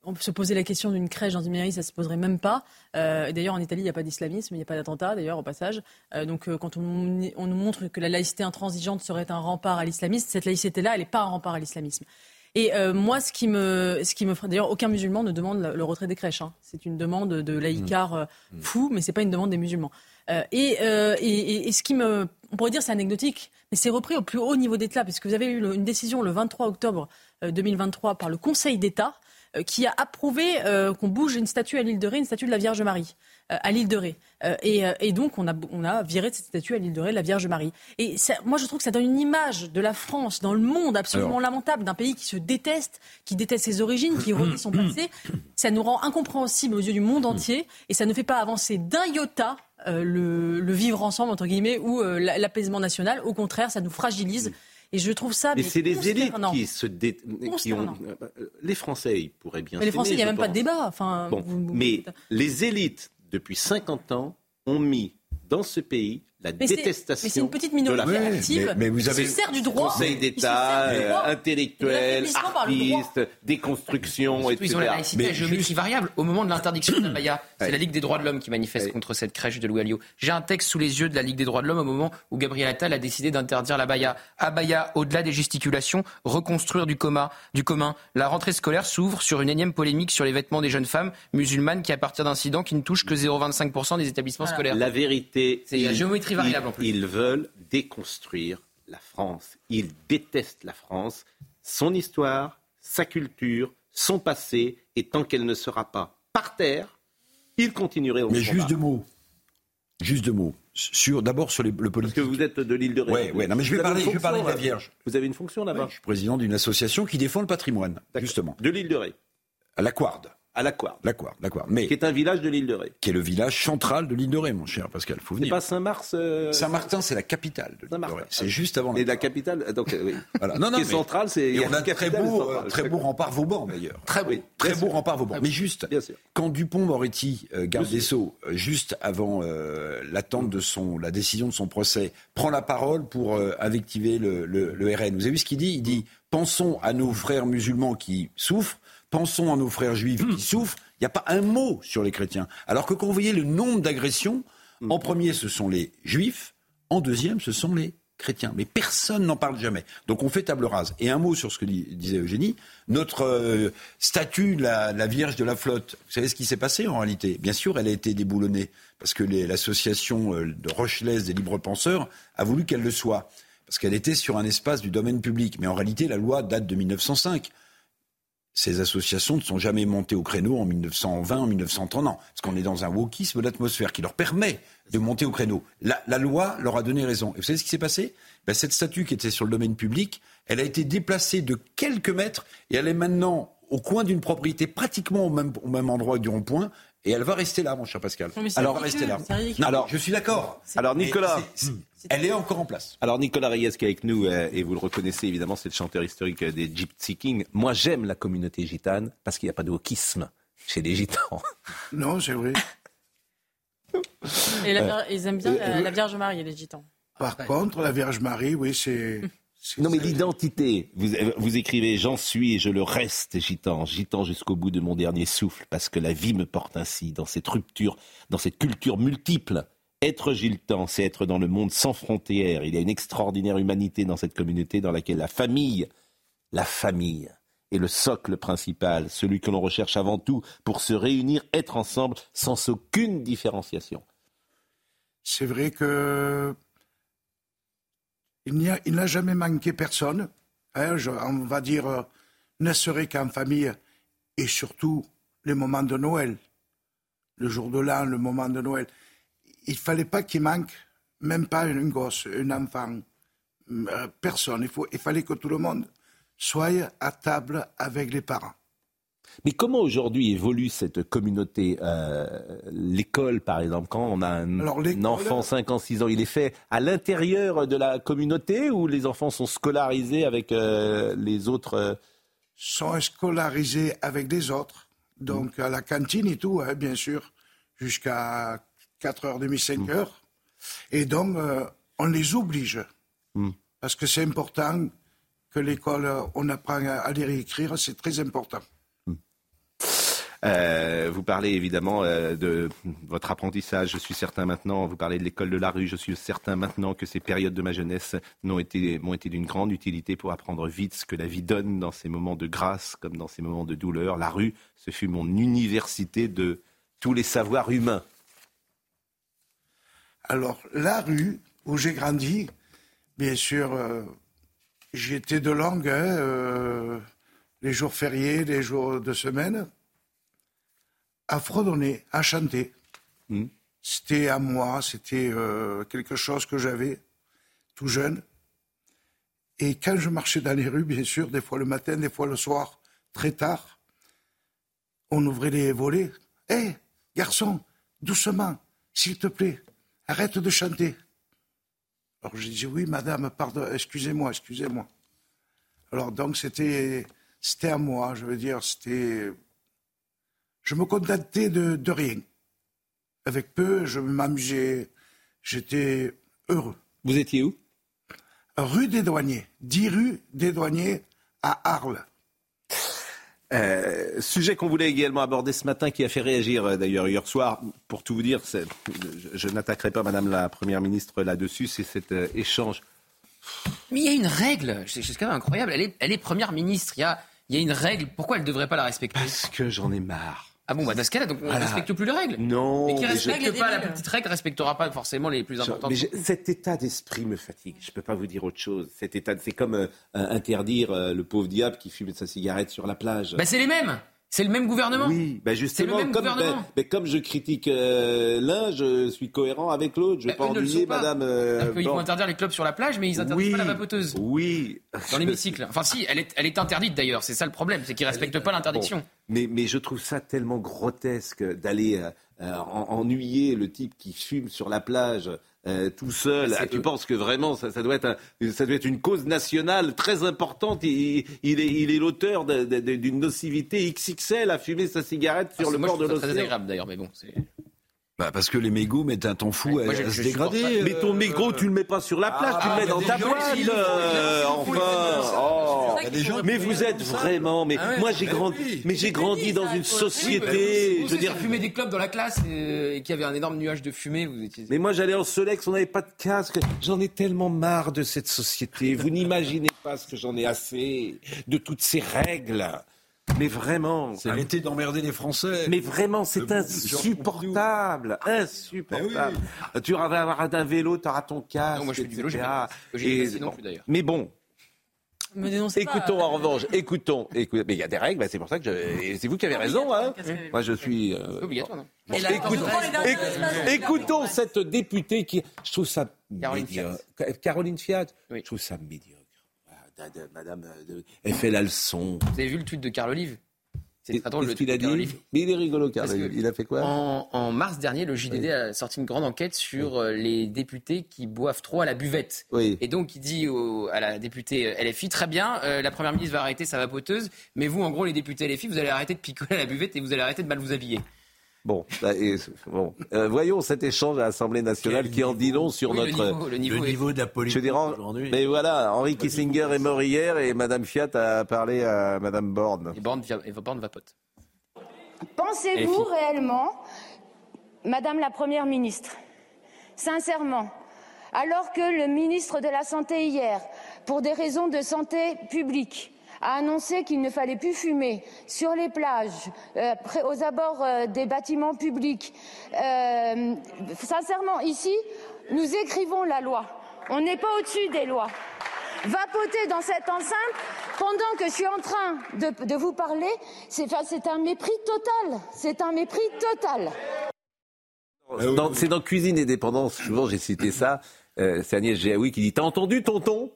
on peut se poser la question d'une crèche dans une mairie, ça ne se poserait même pas. Euh, d'ailleurs, en Italie, il n'y a pas d'islamisme, il n'y a pas d'attentat, d'ailleurs, au passage. Euh, donc, euh, quand on, nous montre que la laïcité intransigeante serait un rempart à l'islamisme, cette laïcité-là, elle n'est pas un rempart à l'islamisme. Et moi, ce qui me, ce qui me d'ailleurs, aucun musulman ne demande le, retrait des crèches. Hein. C'est une demande de laïcars mmh. fou, mais c'est pas une demande des musulmans. Et, et, et, ce qui me, on pourrait dire, c'est anecdotique, mais c'est repris au plus haut niveau d'État, puisque vous avez eu une décision le 23 octobre 2023 par le Conseil d'État euh, qui a approuvé euh, qu'on bouge une statue à l'île de Ré, une statue de la Vierge Marie euh, à l'île de Ré. Et, donc, on a, on a viré de cette statue à l'île de Ré, la Vierge Marie. Et moi, je trouve que ça donne une image de la France dans le monde absolument lamentable, d'un pays qui se déteste, qui déteste ses origines, qui renie son passé. Ça nous rend incompréhensibles aux yeux du monde entier et ça ne fait pas avancer d'un iota le, vivre ensemble, entre guillemets, ou l'apaisement national. Au contraire, ça nous fragilise. Et je trouve ça. Mais, c'est les élites qui se dé... qui ont... Euh, les Français, ils pourraient bien. Mais les Français, il n'y a même pas de débat. Enfin, mais les élites, depuis 50 ans, ont mis dans ce pays la détestation. Mais c'est une petite minorité active mais, vous avez qui se sert du droit. Conseil d'État, euh, intellectuel, artiste, déconstruction, etc. Ils ont la laïcité à géométrie variable. Au moment de l'interdiction de la Baïa, c'est la Ligue des droits de l'homme qui manifeste contre cette crèche de Louis Alliot. J'ai un texte sous les yeux de la Ligue des droits de l'homme au moment où Gabriel Attal a décidé d'interdire la Baïa. À Baïa, au-delà des gesticulations, reconstruire du, coma, du commun. La rentrée scolaire s'ouvre sur une énième polémique sur les vêtements des jeunes femmes musulmanes qui, à partir d'incidents qui ne touchent que 0,25% des établissements scolaires. La vérité, c'est la géométrie ils veulent déconstruire la France. Ils détestent la France, son histoire, sa culture, son passé, et tant qu'elle ne sera pas par terre, ils continueraient au Mais juste deux mots. Juste deux mots. Sur, d'abord sur le politique. Parce que vous êtes de l'île de Ré. Oui, ouais, non, mais je vais, parler, je vais parler de la Vierge. Vous avez une fonction là-bas Je suis président d'une association qui défend le patrimoine, justement. De l'île de Ré. À la Quarde. À la Quarde. La Mais qui est un village de l'île de Ré. Qui est le village central de l'île de Ré, mon cher Pascal. Faut venir. C'est pas Saint-Mars. Euh, Saint-Martin, c'est la capitale de l'île de Ré. C'est juste avant. Et la capitale, donc euh, oui. Voilà. Non, non. Qui est centrale, c'est. Et on a très beau, euh, très beau rempart Vauban d'ailleurs. Très beau, très beau rempart Vauban. Mais juste, bien sûr. quand Dupont-Moretti, garde des Sceaux, juste avant l'attente de son, la décision de son procès, prend la parole pour invectiver le, le, le RN. Vous avez vu ce qu'il dit? Il dit pensons à nos frères musulmans qui souffrent pensons à nos frères juifs qui souffrent. Il n'y a pas un mot sur les chrétiens. Alors que quand vous voyez le nombre d'agressions, en premier, ce sont les juifs, en deuxième, ce sont les chrétiens. Mais personne n'en parle jamais. Donc on fait table rase. Et un mot sur ce que disait Eugénie. Notre euh, statue, la, Vierge de la flotte, vous savez ce qui s'est passé en réalité? Bien sûr, elle a été déboulonnée parce que l'association euh, de Rochelaise des libres penseurs a voulu qu'elle le soit. Parce qu'elle était sur un espace du domaine public. Mais en réalité, la loi date de 1905 ces associations ne sont jamais montées au créneau en 1920, en 1930 ans, parce qu'on est dans un wokisme d'atmosphère qui leur permet de monter au créneau. La, loi leur a donné raison. Et vous savez ce qui s'est passé? Ben, Cette statue qui était sur le domaine public, elle a été déplacée de quelques mètres et elle est maintenant au coin d'une propriété pratiquement au même, au même endroit du rond-point. Et elle va rester là, mon cher Pascal. Alors, rester là. alors, je suis d'accord. Alors, Nicolas, elle est encore en place. Alors, Nicolas Reyes qui est avec nous, euh, et vous le reconnaissez évidemment, c'est le chanteur historique des Gypsy Kings. Moi, j'aime la communauté gitane parce qu'il n'y a pas de wokisme chez les gitans. Non, c'est vrai. Et ils aiment bien la, Vierge Marie, les gitans. Par contre, la Vierge Marie, oui, c'est. Non, mais l'identité. Vous, vous écrivez J'en suis et je le reste, gitan, gitan jusqu'au bout de mon dernier souffle, parce que la vie me porte ainsi, dans cette rupture, dans cette culture multiple. Être gitan, c'est être dans le monde sans frontières. Il y a une extraordinaire humanité dans cette communauté dans laquelle la famille, la famille, est le socle principal, celui que l'on recherche avant tout pour se réunir, être ensemble sans aucune différenciation. C'est vrai que il n'a jamais manqué personne. Hein, on va dire, euh, ne serait qu'en famille, et surtout les moments de Noël, le jour de l'an, le moment de Noël. Il ne fallait pas qu'il manque, même pas une gosse, un enfant, euh, personne. Il, il fallait que tout le monde soit à table avec les parents. Mais comment aujourd'hui évolue cette communauté euh, L'école, par exemple, quand on a un, enfant 5 ans, 6 ans, il est fait à l'intérieur de la communauté ou les enfants sont scolarisés avec euh, les autres euh Sont scolarisés avec des autres. Donc à la cantine et tout, hein, bien sûr, jusqu'à 4h30, 5h. Mm. Et donc, on les oblige. Mm. Parce que c'est important que l'école, on apprend à lire et écrire, c'est très important. Euh, vous parlez évidemment euh, de votre apprentissage. Je suis certain maintenant, vous parlez de l'école de la rue. Je suis certain maintenant que ces périodes de ma jeunesse m'ont été, été d'une grande utilité pour apprendre vite ce que la vie donne dans ces moments de grâce comme dans ces moments de douleur. La rue, ce fut mon université de tous les savoirs humains. Alors, la rue où j'ai grandi, bien sûr, euh, j'y étais de langue, hein, euh, les jours fériés, les jours de semaine, à fredonner, à chanter. Hmm. C'était à moi, c'était euh, quelque chose que j'avais tout jeune. Et quand je marchais dans les rues, bien sûr, des fois le matin, des fois le soir, très tard, on ouvrait les volets. Hé, garçon, doucement, s'il te plaît, arrête de chanter. Alors j'ai dit oui, madame, pardon, excusez-moi, excusez-moi. Alors donc c'était, c'était à moi, je veux dire, c'était, je me contentais de, de rien. Avec peu, je m'amusais, j'étais heureux. Vous étiez où? Rue des Douaniers, 10 rue des Douaniers à Arles. Euh, sujet qu'on voulait également aborder ce matin, qui a fait réagir euh, d'ailleurs hier soir. Pour tout vous dire, je, je n'attaquerai pas Madame la Première ministre là-dessus, c'est cet euh, échange. Mais il y a une règle, c'est quand même incroyable. Elle est, elle est Première ministre, il y, a, il y a une règle. Pourquoi elle ne devrait pas la respecter? Parce que j'en ai marre. Ah bon, bah dans ce cas-là, donc on ne Voilà. respecte plus les règles. Non, Mais qui mais je- respecte pas la petite règle respectera pas forcément les plus importantes. Mais cet état d'esprit me fatigue. Je ne peux pas vous dire autre chose. Cet état, c'est comme euh, interdire euh, le pauvre diable qui fume sa cigarette sur la plage. Bah c'est les mêmes. C'est le même gouvernement. Oui, bah justement, même comme, gouvernement. bah, bah, comme je critique euh, l'un, je suis cohérent avec l'autre. Je ne vais pas ne le ennuyer. Madame. euh, qu'ils vont interdire les clubs sur la plage, mais ils interdisent Oui. pas la vapoteuse. Oui. Dans l'hémicycle. Enfin si, elle est, elle est interdite d'ailleurs. C'est ça le problème, c'est qu'ils respectent pas l'interdiction. Bon. Mais, mais je trouve ça tellement grotesque d'aller euh, euh, en- ennuyer le type qui fume sur la plage euh, tout seul. C'est Ah, tu penses que vraiment ça, ça doit être un- ça doit être une cause nationale très importante. Il, il est il est l'auteur d'une nocivité XXL à fumer sa cigarette sur Ah, le moi, bord je de trouve ça très l'océan. agréable d'ailleurs, mais bon. Bah, parce que les mégots mettent un temps fou à, moi, se dégrader. pas. Mais ton mégot, tu le mets pas sur la plage, tu le mets dans ta boîte. euh, enfin, oh. mais vous êtes vraiment. Mais Ah ouais. moi, j'ai grandi. Mais j'ai grandi dans une société. Vous, Je veux dire. fumer des clubs dans la classe euh, et qu'il y avait un énorme nuage de fumée, vous étiez. Mais moi, j'allais en Solex, on n'avait pas de casque. J'en ai tellement marre de cette société. Vous n'imaginez pas ce que j'en ai assez de toutes ces règles. Mais vraiment. C'est l'été d'emmerder les Français. Mais vraiment, c'est insupportable. Insupportable. Tu vas avoir un vélo, tu auras ton casque. Non, moi, je fais du vélo, j'ai pas Et pas de non plus, d'ailleurs. Mais bon, Me dénoncez pas. écoutons en revanche, écoutons. mais il y a des règles, bah, c'est pour ça que je... c'est vous qui avez raison. Hein. Moi, je suis. euh, obligatoire, non Bon, éc- écoutons cette députée qui, je trouve ça Caroline médiocre. Caroline Fiat, je trouve ça médiocre. Da- da- Madame, euh, elle fait la leçon. Vous avez vu le tweet de Carl Olive? C'est très drôle le tweet a de Carl dit? Olive. Mais il est rigolo, Carl Olive. Il a fait quoi? en, en mars dernier, le JDD a sorti une grande enquête sur euh, les députés qui boivent trop à la buvette. Oui. Et donc, il dit au- à la députée euh, LFI, très bien, euh, la Première ministre va arrêter sa vapoteuse, mais vous, en gros, les députés LFI, vous allez arrêter de picoler à la buvette et vous allez arrêter de mal vous habiller. Bon, bah, et- bon. Euh, voyons cet échange à l'Assemblée nationale qui en dit long sur Oui, le notre niveau- le niveau Le est- niveau de la Je politique dirais, aujourd'hui. mais voilà, Henri Kissinger est mort hier et Madame Fiat a parlé à Madame Borne. Et Borne, Borne vapote. Pensez-vous réellement, Madame la Première ministre, sincèrement, alors que le ministre de la Santé hier, pour des raisons de santé publique, a annoncé qu'il ne fallait plus fumer sur les plages, euh, aux abords euh, des bâtiments publics, euh, sincèrement, ici, nous écrivons la loi. On n'est pas au-dessus des lois. Vapoter dans cette enceinte pendant que je suis en train de, vous parler, c'est un mépris total. C'est un mépris total. C'est dans Cuisine et Dépendance, souvent j'ai cité ça. C'est Agnès Géaoui qui dit T'as entendu, tonton?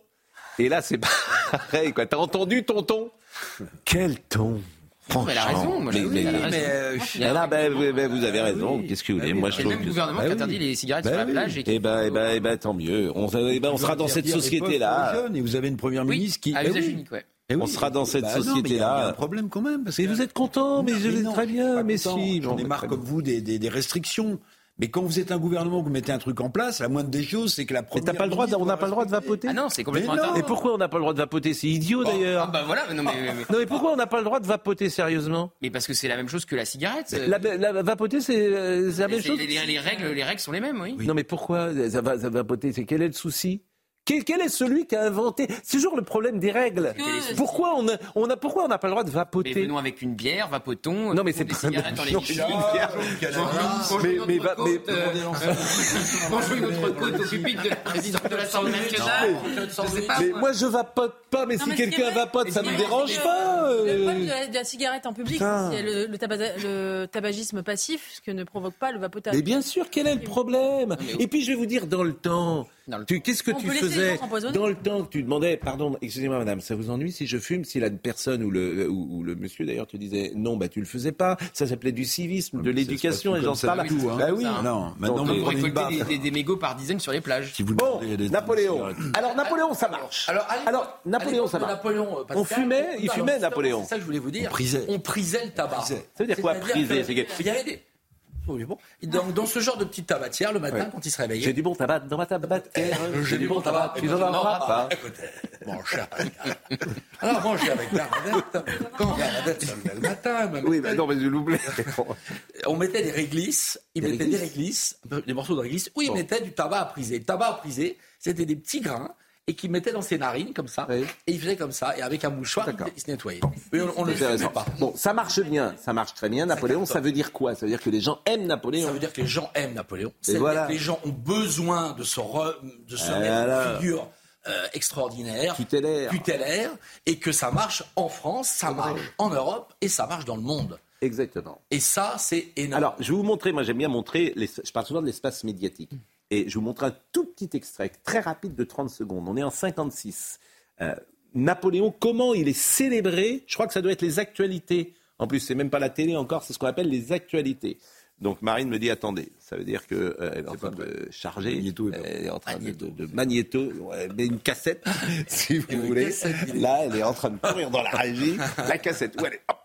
Et là, c'est pareil, quoi. T'as entendu, tonton? Quel ton Mais elle a raison, moi, elle a euh, là, ben, ben, ben, vous avez raison. Qu'est-ce que vous voulez Moi, je C'est le trouve que- gouvernement qui interdit les cigarettes sur la plage et Eh ben, eh ben, eh ben, tant mieux. On, eh on sera dans cette société-là. Et vous avez une première ministre qui. à Eh usage oui. unique, ouais. Oui. On sera dans cette Bah mais société-là. Il y a un problème quand même. Parce Mais que- vous êtes content, mais je Non, très bien, mais content. si. J'en ai marre comme vous des, des- des restrictions. Mais quand vous êtes un gouvernement, vous mettez un truc en place, la moindre des choses, c'est que la première. Mais t'as pas le droit, on n'a pas le droit de vapoter. Ah non, c'est complètement Mais non. Et pourquoi on n'a pas le droit de vapoter C'est idiot d'ailleurs. Ah bah voilà, non mais, mais- Non mais pourquoi on n'a pas le droit de vapoter sérieusement? Mais parce que c'est la même chose que la cigarette. la, la- vapoter c'est euh, c'est la Mais même chose? les, les règles, les règles sont les mêmes, oui. Non mais pourquoi ça va, ça va vapoter? C'est quel est le souci? Quel, quel est celui qui a inventé? C'est toujours le problème des règles. Que- Pourquoi on a, on a pourquoi on n'a pas le droit de Mais vapoter? venons avec une bière, vapotons. Non mais c'est des pas une bière. Mais, mais, mais- une autre côte au pupitre de la présidente de l'Assemblée nationale. Je sais pas. mais moi je vapote pas, mais si mais quelqu'un vapote, ça me dérange pas. Le euh. problème de la, cigarette en public, c'est le, tabagisme passif, ce que ne provoque pas le vapotage. Mais bien sûr, quel est le problème? Et puis je vais vous dire, dans le temps, qu'est-ce que On tu les faisais. Dans le temps que tu demandais, pardon, excusez-moi madame, ça vous ennuie si je fume Si la personne ou le, ou, ou le monsieur d'ailleurs te disait non, bah tu le faisais pas, ça s'appelait du civisme, de l'éducation, et j'en ça parle. du tout, hein. Bah oui. Ça, hein. Non, maintenant Donc, vous barre. des, des- des mégots par dizaines sur les plages. Si vous Bon, des- Napoléon. Alors Napoléon, ça marche. Alors, Napoléon, ça marche. Napoléon, Pascal, On fumait, il fumait, Napoléon. C'est ça que je voulais vous dire. On prisait. On prisait le tabac. Ça veut dire quoi, priser Il y avait des. Oui, bon. Et Dans, ce genre de petite tabatière, le matin, Ouais. quand il se réveillait. J'ai du bon tabac dans ma tabatière. J'ai du bon tabac. Tu n'en auras pas. Écoutez, mon cher. Alors, manger avec Bernadette. Quand Bernadette se levait le matin, elle me Oui, mettait- mais non, mais je l'oublie. on mettait des réglisses, il mettait des réglisses, des morceaux de réglisse, où il mettait du tabac à priser. Le tabac à priser, c'était des petits grains et qu'il mettait dans ses narines comme ça, et il faisait comme ça, et avec un mouchoir, il, se nettoyait. Mais on, on ne le faisait pas. Bon, ça marche bien, ça marche très bien. Napoléon, ça veut dire quoi? Ça veut dire que les gens aiment Napoléon. Ça veut dire que les gens aiment Napoléon. Voilà. que les gens ont besoin de se, re- de se mettre une figure euh, extraordinaire, Tutélaire. tutélaire, et que ça marche en France, ça marche en Europe, et ça marche dans le monde. Exactement. Et ça, c'est énorme. Alors, je vais vous montrer, moi j'aime bien montrer, les- je parle souvent de l'espace médiatique. Et je vous montre un tout petit extrait, très rapide de 30 secondes. On est en 56. Euh, Napoléon, comment il est célébré? Je crois que ça doit être les actualités. En plus, c'est même pas la télé encore, c'est ce qu'on appelle les actualités. Donc Marine me dit attendez, ça veut dire qu'elle est en train de charger, elle est en train de, de, de magnéto, mais une cassette, si vous voulez. Là, elle est en train de courir dans la régie, la cassette, où elle est, hop,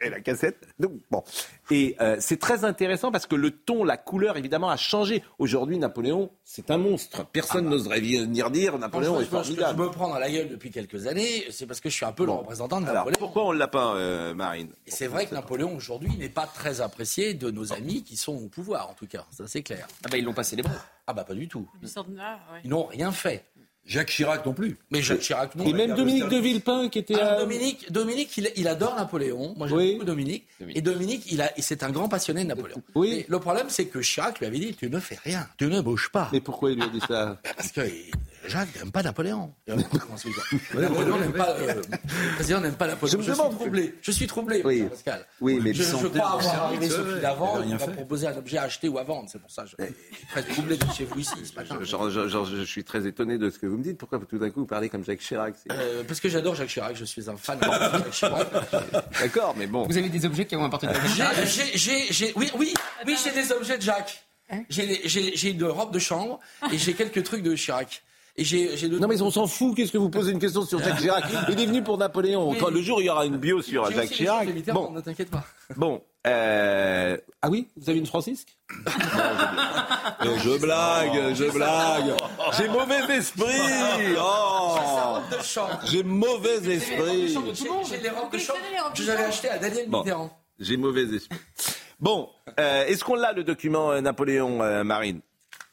et la cassette. Donc, bon. Et euh, c'est très intéressant parce que le ton, la couleur, évidemment, a changé. Aujourd'hui, Napoléon, c'est un monstre. Personne n'oserait venir dire Napoléon Moi, est je pense que je formidable. me prendre à la gueule depuis quelques années, c'est parce que je suis un peu le représentant de Alors, Napoléon. pourquoi on ne l'a pas, euh, Marine Et c'est vrai que Napoléon aujourd'hui n'est pas très apprécié de nos amis qui sont au pouvoir, en tout cas, ça c'est clair. Ah bah ils l'ont pas célébré. Ah bah pas du tout. Ah. Ils n'ont rien fait. Jacques Chirac non plus. Mais Jacques Chirac non. Et même Dominique de Villepin, qui était Ah, à- Dominique, Dominique il, il adore Napoléon. Moi, j'aime Oui. beaucoup Dominique. Et Dominique, il a, c'est un grand passionné de Napoléon. Oui. Mais le problème, c'est que Chirac lui avait dit Tu ne fais rien, tu ne bouges pas. Mais pourquoi il lui a dit ça Parce que Jacques n'aime pas Napoléon. Euh, comment c'est ça Napoléon n'aime pas, euh, le président n'aime pas Napoléon. Je me suis demande- troublé. Je suis troublé, Oui. Pascal. Oui, mais je, je crois avoir arrivé Sophie d'avant. il fait. proposer un objet à acheter ou à vendre. C'est pour ça que je suis très troublé d'être chez vous ici ce matin. Genre, genre, genre, je suis très étonné de ce que vous me dites. Pourquoi tout d'un coup vous parlez comme Jacques Chirac Euh, parce que j'adore Jacques Chirac, je suis un fan de Jacques Chirac. D'accord, mais bon. Vous avez des objets qui ont de J'ai- j'ai- j'ai- j'ai- oui, oui, oui, j'ai des objets de Jacques. Hein J'ai j'ai- j'ai une robe de chambre et j'ai quelques trucs de Chirac. Et j'ai j'ai deux- Non mais on s'en fout, qu'est-ce que vous posez une question sur Jacques Chirac? Il est venu pour Napoléon. Mais- Quand le jour où il y aura une bio sur Jacques Chirac. Bon, ne t'inquiète pas. bon. euh, Ah oui, vous avez une francisque? Non, Je blague, je blague. J'ai mauvais esprit. Oh, de chambre. j'ai mauvais J'ai esprit. j'ai les robes de chambre que j'avais achetées à Daniel Bon. Mitterrand. J'ai mauvais esprit. Bon, euh, est-ce qu'on l'a le document euh, Napoléon euh, Marine?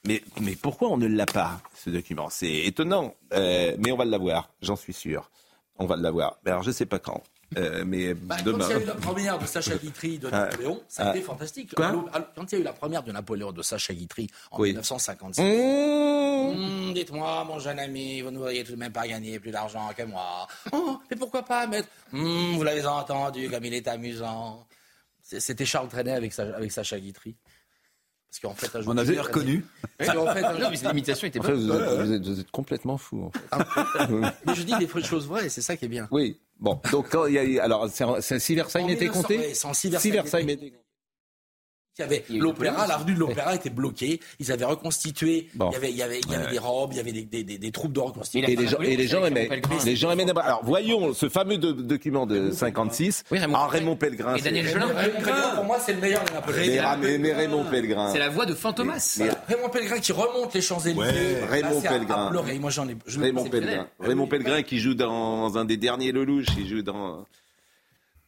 Mais, mais pourquoi on ne l'a pas, ce document? C'est étonnant, euh, mais on va l'avoir, j'en suis sûr. On va l'avoir. Mais Alors, je ne sais pas quand, euh, mais Bah, demain. Quand il y a eu la première de Sacha Guitry de Ah. Napoléon, ça a Ah. été fantastique. Quoi Quand il y a eu la première de Napoléon de Sacha Guitry en Oui. 1956, Mmh. Hum, dites-moi, mon jeune ami, vous ne voudriez tout de même pas gagner plus d'argent que moi. Oh, mais pourquoi pas, maître? Hum, Vous l'avez entendu, comme il est amusant. C'était Charles Trenet avec, Sa- avec Sacha Guitry. Parce qu'en fait, un jour- On avait reconnu. Parce qu'en fait, un jour- mais l'imitation était En fait, bonne. vous, êtes, vous êtes- vous êtes complètement fou. En fait. Mais je dis des choses vraies, c'est ça qui est bien. Oui. Bon, donc quand il y a alors c'est si Versailles En m'était 1900, compté en si Versailles m'était m'était Il y avait l'opéra, l'avenue de l'opéra était bloquée. Ils avaient reconstitué. Il y avait, il y avait, il y avait des robes, il y avait des, des, des, des troupes de reconstitution. Et les gens, et les gens aimaient. Les gens aimaient. Alors voyons ce fameux document de 56. Oui, Raymond, ah, Raymond Pellegrin. Et Daniel Gelin. Pour moi, c'est le meilleur des Napoléons. Mais, mais, Raymond Pellegrin. C'est la voix de Fantomas. Raymond Pellegrin qui remonte les Champs-Élysées. Ouais, Raymond Pellegrin. Moi, j'en ai. Raymond Pellegrin. Raymond Pellegrin qui joue dans un des derniers Lelouch. Il joue dans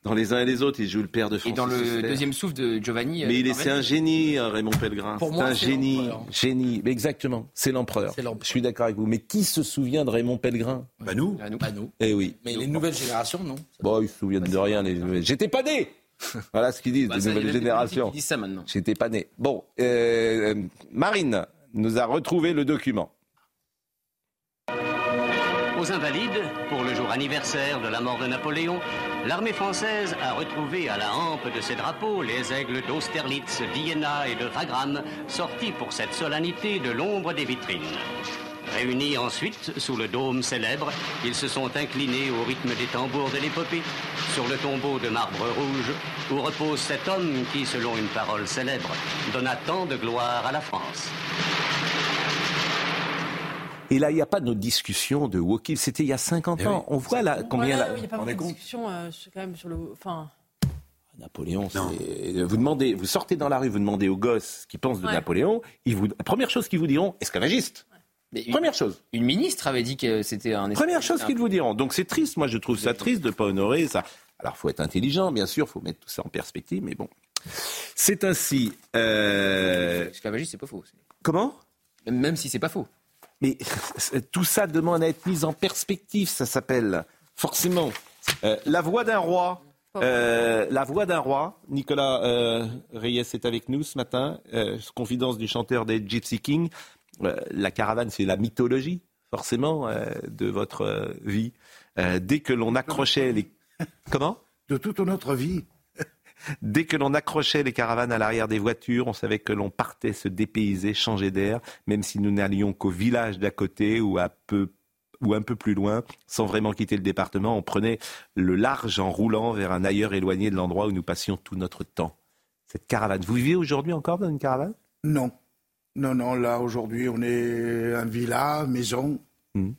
dans les uns et les autres, il joue le père de Francis Et dans le deuxième souffle de Giovanni. Mais il est, c'est un génie, hein, Raymond Pellegrin. Pour c'est un génie, génie. Mais exactement, c'est l'empereur. Je suis d'accord avec vous. Mais qui se souvient de Raymond Pellegrin? Bah nous. Bah, nous. Bah, nous. Eh oui. Mais les nouvelles générations, non. Bon, ils se souviennent de rien. Les nouvelles. J'étais pas né. voilà ce qu'ils disent, Bah, les nouvelles générations. qui disent ça maintenant. J'étais pas né. Bon, euh, Marine nous a retrouvé le document. Aux Invalides, pour le jour anniversaire de la mort de Napoléon, l'armée française a retrouvé à la hampe de ses drapeaux les aigles d'Austerlitz, d'Iéna et de Wagram, sortis pour cette solennité de l'ombre des vitrines. Réunis ensuite sous le dôme célèbre, ils se sont inclinés au rythme des tambours de l'épopée, sur le tombeau de marbre rouge, où repose cet homme qui, selon une parole célèbre, donna tant de gloire à la France. Et là, il n'y a pas de discussion de Wokil. C'était il y a 50 ans. On voit là combien. Voilà, là- il n'y a pas de discussion euh, quand même sur le. Enfin. Napoléon, c'est- vous demandez, vous sortez dans la rue, vous demandez aux gosses ce qu'ils pensent de Ouais. Napoléon. Ils vous, première chose qu'ils vous diront, esclavagiste. Première chose. Une ministre avait dit que c'était un. Première chose qu'ils vous diront. Donc c'est triste. Moi, je trouve ça triste de ne pas honorer ça. Alors, faut être intelligent, bien sûr. faut mettre tout ça en perspective. Mais bon, c'est ainsi. Euh... Esclavagiste, c'est pas faux. Comment? Même si c'est pas faux. Mais tout ça demande à être mis en perspective. Ça s'appelle forcément euh, la voix d'un roi. Euh, la voix d'un roi. Nicolas euh, Reyes est avec nous ce matin. Euh, confidence du chanteur des Gypsy King. Euh, la caravane, c'est la mythologie, forcément, euh, de votre euh, vie. Euh, dès que l'on accrochait les. Comment? De toute notre vie. Dès que l'on accrochait les caravanes à l'arrière des voitures, on savait que l'on partait se dépayser, changer d'air, même si nous n'allions qu'au village d'à côté ou à peu ou un peu plus loin, sans vraiment quitter le département, on prenait le large en roulant vers un ailleurs éloigné de l'endroit où nous passions tout notre temps. Cette caravane. Vous vivez aujourd'hui encore dans une caravane? Non. Non, non, là, aujourd'hui, on est en villa, maison. Hmm.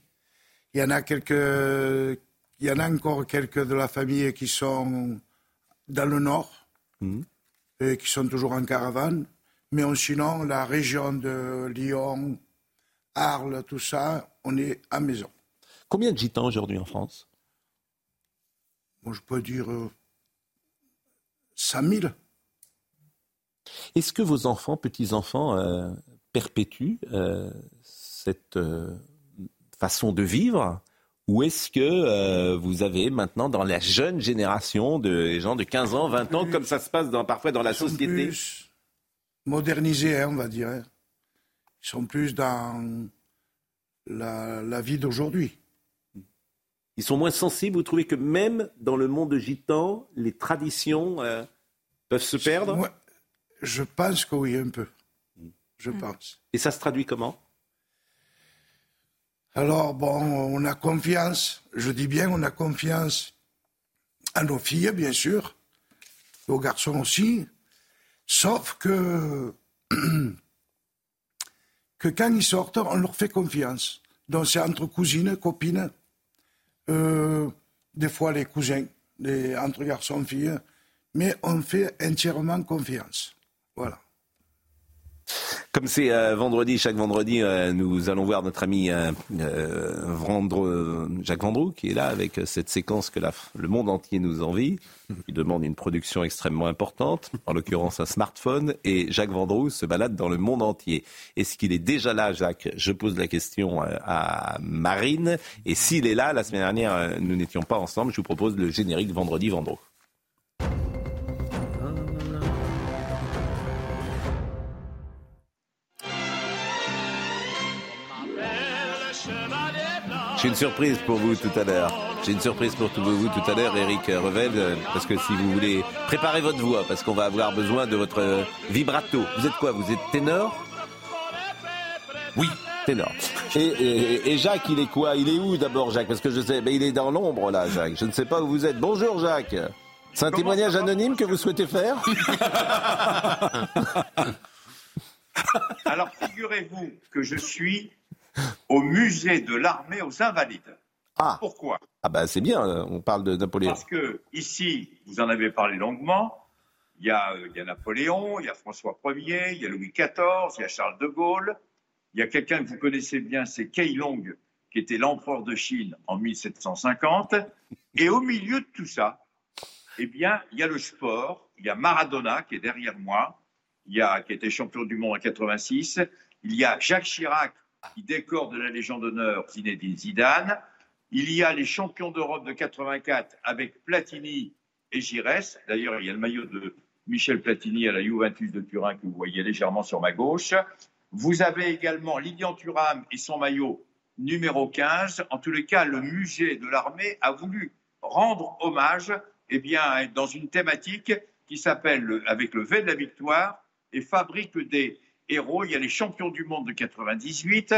Il y en a quelques. Il y en a encore quelques de la famille qui sont dans le nord, Hmm. et qui sont toujours en caravane. Mais on- sinon, la région de Lyon, Arles, tout ça, on est à maison. Combien de gitans aujourd'hui en France? Bon, je peux dire euh, 100 000. Est-ce que vos enfants, petits-enfants, euh, perpétuent euh, cette euh, façon de vivre? Ou est-ce que euh, vous avez maintenant dans la jeune génération de les gens de 15 ans, 20 ans, comme ça se passe dans, parfois dans la Ils sont société plus modernisés, hein, on va dire. hein. Ils sont plus dans la, la vie d'aujourd'hui. Ils sont moins sensibles. Vous trouvez que même dans le monde gitan, les traditions euh, peuvent se perdre? Moi, je pense que oui, un peu. Je pense. Et ça se traduit comment? Alors, bon, on a confiance, je dis bien, on a confiance à nos filles, bien sûr, aux garçons aussi, sauf que, quand ils sortent, on leur fait confiance. Donc, c'est entre cousines, copines, euh, des fois les cousins, les, entre garçons filles, mais on fait entièrement confiance. Comme c'est euh, vendredi, chaque vendredi, euh, nous allons voir notre ami euh, euh, Vendre- Jacques Vendroux qui est là avec euh, cette séquence que la- le monde entier nous envie. Il demande une production extrêmement importante, en l'occurrence un smartphone, et Jacques Vendroux se balade dans le monde entier. Est-ce qu'il est déjà là, Jacques? Je pose la question euh, à Marine. Et s'il est là, la semaine dernière, nous n'étions pas ensemble. Je vous propose le générique Vendredi Vendroux. J'ai une surprise pour vous tout à l'heure. J'ai une surprise pour tout- vous tout à l'heure, Eric Revel, euh, parce que si vous voulez préparer votre voix, parce qu'on va avoir besoin de votre euh, vibrato. Vous êtes quoi? Vous êtes ténor? Oui, ténor. Et, et- et Jacques, il est quoi? Il est où d'abord, Jacques? Parce que je sais, mais il est dans l'ombre là, Jacques. Je ne sais pas où vous êtes. Bonjour, Jacques. C'est un témoignage anonyme que vous souhaitez faire? Alors, figurez-vous que je suis au musée de l'armée aux Invalides. Ah. Pourquoi? Ah ben c'est bien, on parle de Napoléon. Parce que ici, vous en avez parlé longuement, il y, a, il y a Napoléon, il y a François Ier, il y a Louis XIV, il y a Charles de Gaulle, il y a quelqu'un que vous connaissez bien, c'est Kei Long, qui était l'empereur de Chine en 1750. Et au milieu de tout ça, eh bien, il y a le sport, il y a Maradona qui est derrière moi, il y a, qui était champion du monde en 86, il y a Jacques Chirac qui décore de la Légion d'honneur Zinedine Zidane, il y a les champions d'Europe de 84 avec Platini et Giresse. D'ailleurs, il y a le maillot de Michel Platini à la Juventus de Turin que vous voyez légèrement sur ma gauche. Vous avez également Lilian Thuram et son maillot numéro 15. En tous les cas, le musée de l'armée a voulu rendre hommage eh bien, dans une thématique qui s'appelle avec le V de la victoire et fabrique des héros. Il y a les champions du monde de 98,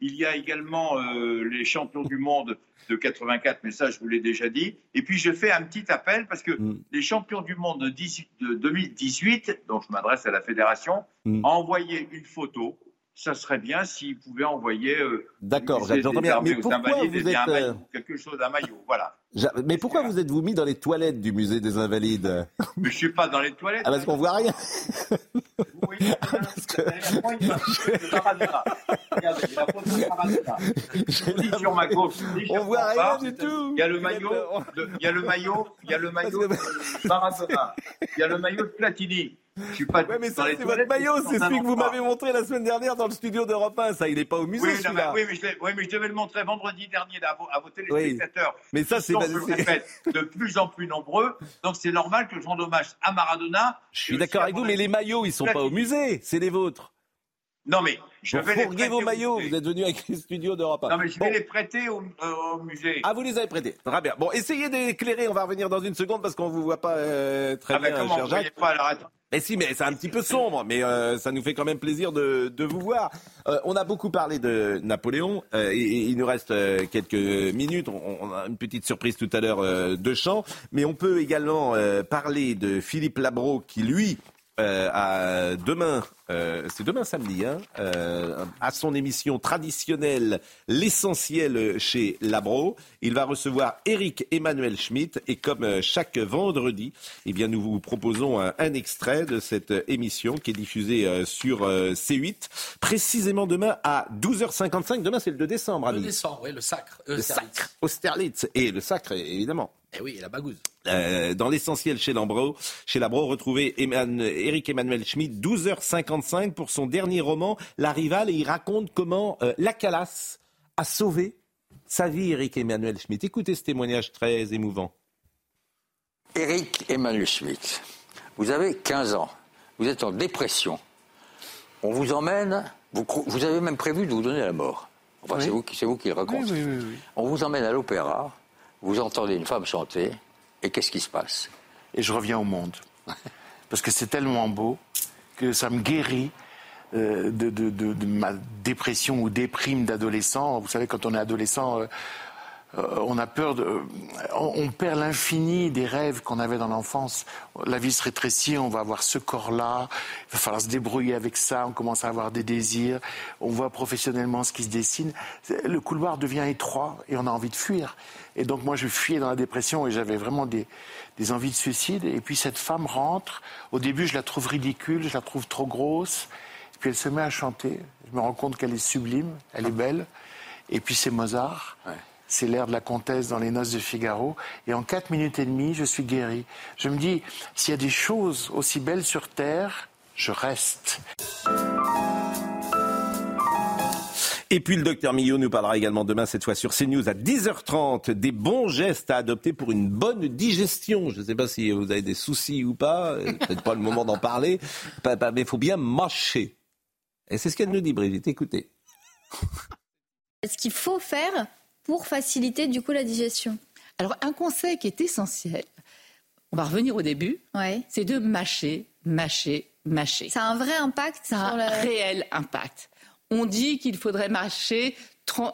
il y a également euh, les champions du monde de 84, mais ça, je vous l'ai déjà dit. Et puis, je fais un petit appel parce que Mm. les champions du monde de, 18 de 2018, dont je m'adresse à la fédération, Mm. ont envoyé une photo. Ça serait bien s'ils pouvaient envoyer. euh, D'accord, j'entends bien. Mais pourquoi vous êtes, euh, maillot, quelque chose d'un maillot, voilà. Mais pourquoi vous êtes-vous mis dans les toilettes du musée des Invalides? Mais je suis pas dans les toilettes. Ah parce qu'on voit rien. Maradona. Je vous dis sur ma gauche. On voit rien du tout. Il y a le maillot, il y a le maillot, il y a le maillot de Maradona. Il y a le maillot de Platini. Je suis pas Ouais, mais ça, c'est votre maillot, c'est celui que vous m'avez montré la semaine dernière dans le studio d'Europe 1. Ça, il n'est pas au musée, Oui, celui-là. oui, oui, mais je devais le montrer vendredi dernier à vos, à vos téléspectateurs. Mais ça, c'est je le répète, de plus en plus nombreux. Donc c'est normal que je rende hommage à Maradona. Je suis d'accord avec vous, mais les maillots, ils sont pas au musée, c'est les vôtres. Non, mais je vais les prêter vos maillots, musée. vous êtes venu avec les studios d'Europe 1. Non, mais je Bon. vais les prêter au, euh, au musée. Ah, vous les avez prêtés. Très bien. Bon, essayez d'éclairer. On va revenir dans une seconde parce qu'on vous voit pas euh, très Ah, ben bien, comment, cher Jacques. pas, alors attends. Mais si, mais c'est un petit peu sombre, mais euh, ça nous fait quand même plaisir de, de vous voir. Euh, on a beaucoup parlé de Napoléon, euh, et, il nous reste euh, quelques minutes. On, on a une petite surprise tout à l'heure euh, de chant, mais on peut également euh, parler de Philippe Labro, qui lui a demain, euh, c'est demain samedi, hein, euh, à son émission traditionnelle L'essentiel chez Labro. Il va recevoir Eric Emmanuel Schmitt et comme euh, chaque vendredi, eh bien, nous vous proposons un, un extrait de cette émission qui est diffusée euh, sur euh, C8, précisément demain à 12h55. Demain, c'est le 2 décembre, Le amis. décembre, oui, le sacre. Le Austerlitz. sacre, Austerlitz et le sacre, évidemment. Eh oui, la bagouze. Dans l'essentiel chez Lambro, chez Labro, retrouvez Eman- Eric Emmanuel Schmitt, 12h55 pour son dernier roman, La Rivale, et il raconte comment euh, la Calas a sauvé sa vie, Eric Emmanuel Schmitt. Écoutez ce témoignage très émouvant. Eric Emmanuel Schmitt, vous avez 15 ans, vous êtes en dépression. On vous emmène, vous, avez même prévu de vous donner la mort. Enfin, c'est vous, qui- c'est vous qui le racontez. On vous emmène à l'opéra, vous entendez une femme chanter, et qu'est-ce qui se passe? Et je reviens au monde. Parce que c'est tellement beau que ça me guérit euh, de, de- de- de ma dépression ou déprime d'adolescent. Vous savez, quand on est adolescent, euh, on a peur de. on, on perd l'infini des rêves qu'on avait dans l'enfance. La vie se rétrécit, on va avoir ce corps-là, il va falloir se débrouiller avec ça, on commence à avoir des désirs, on voit professionnellement ce qui se dessine. Le couloir devient étroit et on a envie de fuir. Et donc moi je fuyais dans la dépression et j'avais vraiment des, des envies de suicide. Et puis cette femme rentre, au début je la trouve ridicule, je la trouve trop grosse. Et puis elle se met à chanter. Je me rends compte qu'elle est sublime, elle est belle. Et puis c'est Mozart. C'est l'air de la comtesse dans les noces de Figaro. Et en quatre minutes et demie, je suis guéri. Je me dis, s'il y a des choses aussi belles sur Terre, je reste. Et puis le docteur Millot nous parlera également demain, cette fois sur CNews à 10h30, des bons gestes à adopter pour une bonne digestion. Je ne sais pas si vous avez des soucis ou pas, euh, peut-être pas le moment d'en parler, mais il faut bien mâcher. Et c'est ce qu'elle nous dit, Brigitte. Écoutez. Ce qu'il faut faire pour faciliter du coup la digestion. Alors un conseil qui est essentiel, on va revenir au début, c'est de mâcher, mâcher, mâcher. Ça a un vrai impact Ça a sur un réel impact. On dit qu'il faudrait mâcher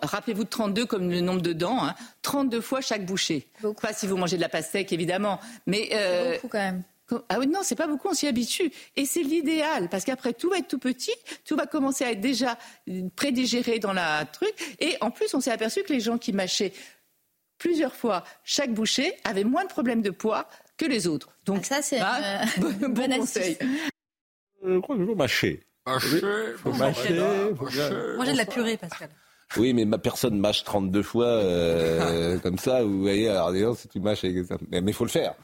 rappelez-vous de 32 comme le nombre de dents, 32 fois chaque bouchée. Pas si vous mangez de la pastèque, évidemment. Mais, euh, beaucoup quand même. Ah oui, non, c'est pas beaucoup, on s'y habitue. Et c'est l'idéal, parce qu'après, tout va être tout petit, tout va commencer à être déjà prédigéré dans la truc. Et en plus, on s'est aperçu que les gens qui mâchaient plusieurs fois chaque bouchée avaient moins de problèmes de poids que les autres. Donc, ah, ça, c'est un bon, bon conseil. Je crois qu'il faut mâcher. Mâcher, faut mâcher. Manger de la purée, Pascal. Oui, mais ma personne mâche 32 fois euh, comme ça. Vous voyez, alors si tu mâches avec ça. Mais il faut le faire.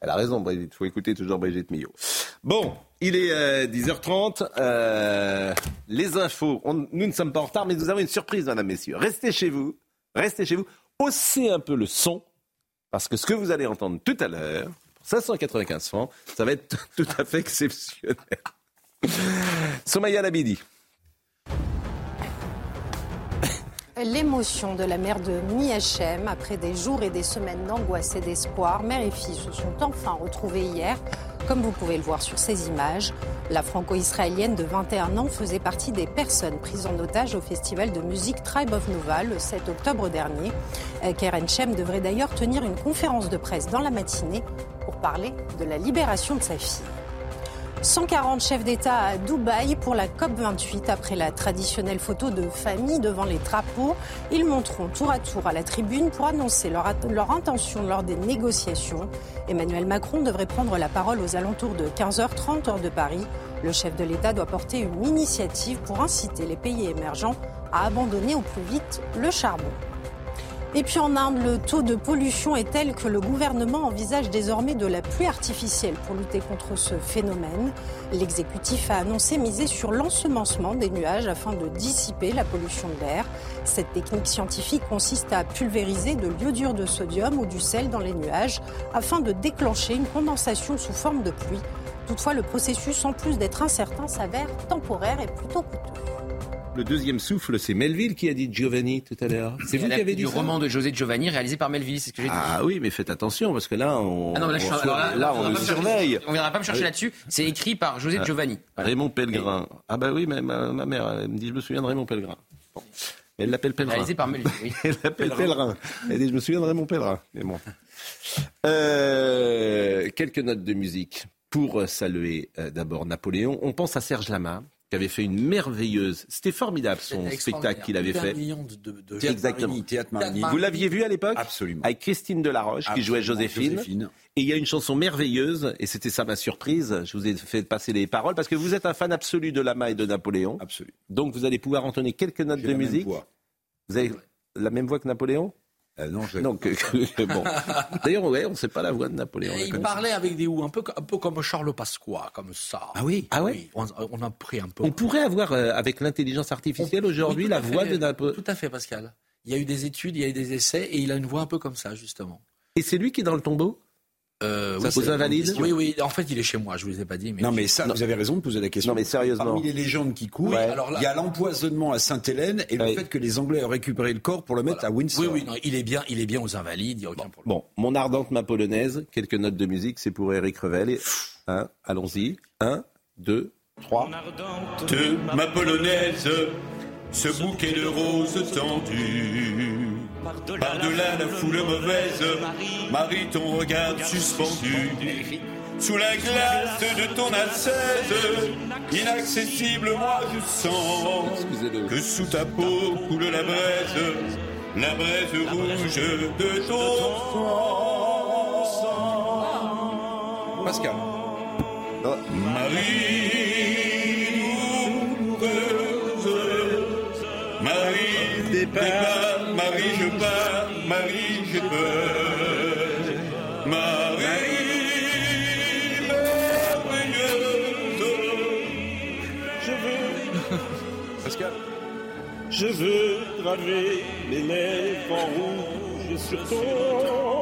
Elle a raison, Brigitte. Il faut écouter toujours Brigitte Millot. Bon, il est 10h30. Euh, les infos. nous ne sommes pas en retard, mais nous avons une surprise, mesdames, messieurs. Restez chez vous. Restez chez vous. Haussez un peu le son. Parce que ce que vous allez entendre tout à l'heure, pour 595 francs, ça va être tout à fait exceptionnel. Somaya Labidi. L'émotion de la mère de Miachem, après des jours et des semaines d'angoisse et d'espoir, mère et fille se sont enfin retrouvées hier. Comme vous pouvez le voir sur ces images, la franco-israélienne de 21 ans faisait partie des personnes prises en otage au festival de musique Tribe of Nova le 7 octobre dernier. Euh, Keren Shem devrait d'ailleurs tenir une conférence de presse dans la matinée pour parler de la libération de sa fille. 140 chefs d'État à Dubaï pour la COP28 après la traditionnelle photo de famille devant les drapeaux. Ils monteront tour à tour à la tribune pour annoncer leur, leur intention lors des négociations. Emmanuel Macron devrait prendre la parole aux alentours de 15h30 heure de Paris. Le chef de l'État doit porter une initiative pour inciter les pays émergents à abandonner au plus vite le charbon. Et puis en Inde, le taux de pollution est tel que le gouvernement envisage désormais de la pluie artificielle pour lutter contre ce phénomène. L'exécutif a annoncé miser sur l'ensemencement des nuages afin de dissiper la pollution de l'air. Cette technique scientifique consiste à pulvériser de l'iodure de sodium ou du sel dans les nuages afin de déclencher une condensation sous forme de pluie. Toutefois, le processus, en plus d'être incertain, s'avère temporaire et plutôt coûteux. Le deuxième souffle, c'est Melville qui a dit Giovanni tout à l'heure. C'est vous qui avez dit du roman de José Giovanni réalisé par Melville, c'est ce que j'ai dit. Ah oui, mais faites attention parce que là, on, ah non, là, on, là, on, le surveille. On viendra pas me chercher là-dessus. C'est écrit par José Giovanni. Raymond Pellegrin. Ah bah oui, mais ma, mère elle me dit, je me souviens de Raymond Pellegrin. Bon. Elle l'appelle Pellegrin. Réalisé par Melville. Oui. elle l'appelle Pellegrin. Elle dit, je me souviens de Raymond Pellegrin. Mais bon. Euh, quelques notes de musique pour saluer euh, d'abord Napoléon. On pense à Serge Lama, qui avait fait une merveilleuse. C'était formidable son spectacle qu'il avait fait. De, de, Exactement. Théâtre Vous l'aviez vu à l'époque Absolument. Avec Christine Delaroche qui jouait Joséphine. Et il y a une chanson merveilleuse, et c'était ça ma surprise. Je vous ai fait passer les paroles parce que vous êtes un fan absolu de Lama et de Napoléon. Absolu. Donc vous allez pouvoir entonner quelques notes de musique. Vous avez la même voix que Napoléon? Euh, non, je... Donc, bon. D'ailleurs, ouais, on ne sait pas la voix de Napoléon. il parlait avec des ou un peu, un peu comme Charles Pasqua, comme ça. Ah oui, ah ouais? on, a pris un peu. On pourrait avoir, euh, avec l'intelligence artificielle aujourd'hui, la voix de Napoléon. Tout à fait, Pascal. Il y a eu des études, il y a eu des essais, et il a une voix un peu comme ça, justement. Et c'est lui qui est dans le tombeau? Euh, ça oui, invalides Oui, oui. En fait, il est chez moi. Je vous ai pas dit. Mais non, mais ça, vous avez raison de poser la question. Non, mais sérieusement. Parmi les légendes qui courent, alors il y a l'empoisonnement à Sainte-Hélène et le fait que les Anglais ont récupéré le corps pour le mettre à Windsor. Oui, oui. Non, il est bien, il est bien aux invalides. Il y a aucun bon, problème. Bon, mon ardente ma polonaise. Quelques notes de musique, c'est pour Eric Revel. Hein, allons-y. Un, deux, trois. De ma polonaise, ce bouquet de roses tendues par-delà la foule mauvaise, Marie, ton regard suspendu. Sous la glace de ton ascèse, inaccessible, moi je sens que sous ta peau coule la braise, la braise rouge de ton sang. Pascal. Marie, Marie, départ. Marie, je pars, Marie, je peur. Marie, merveilleuse. Je veux. Pascal. Je veux graver mes lèvres en rouge sur ton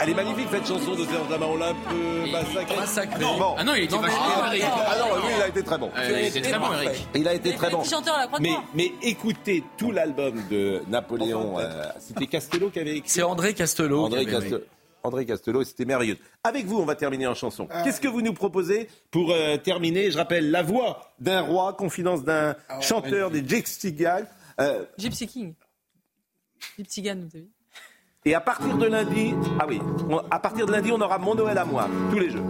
Elle est magnifique cette chanson de Serge Lama, on l'a un peu massacré. Massacré. Non, bon. Ah non, il était non, vachement Eric. Ah non, lui, il a été très bon. Euh, il a été très bon, Eric. Il a été très bon. chanteur la mais, mais écoutez tout l'album de Napoléon. Euh, C'était Castello qui avait écrit. C'est André Castello. André Castello. André Castelot, et c'était merveilleux. Avec vous, on va terminer en chanson. Qu'est-ce que vous nous proposez pour euh, terminer Je rappelle La voix d'un roi, confidence d'un Ah chanteur des Gypsy Gang. Euh, Gypsy King. Gypsy Gan, vous avez vu et à partir de lundi, ah oui, à partir de lundi, on aura Mon Noël à moi, tous les jeux.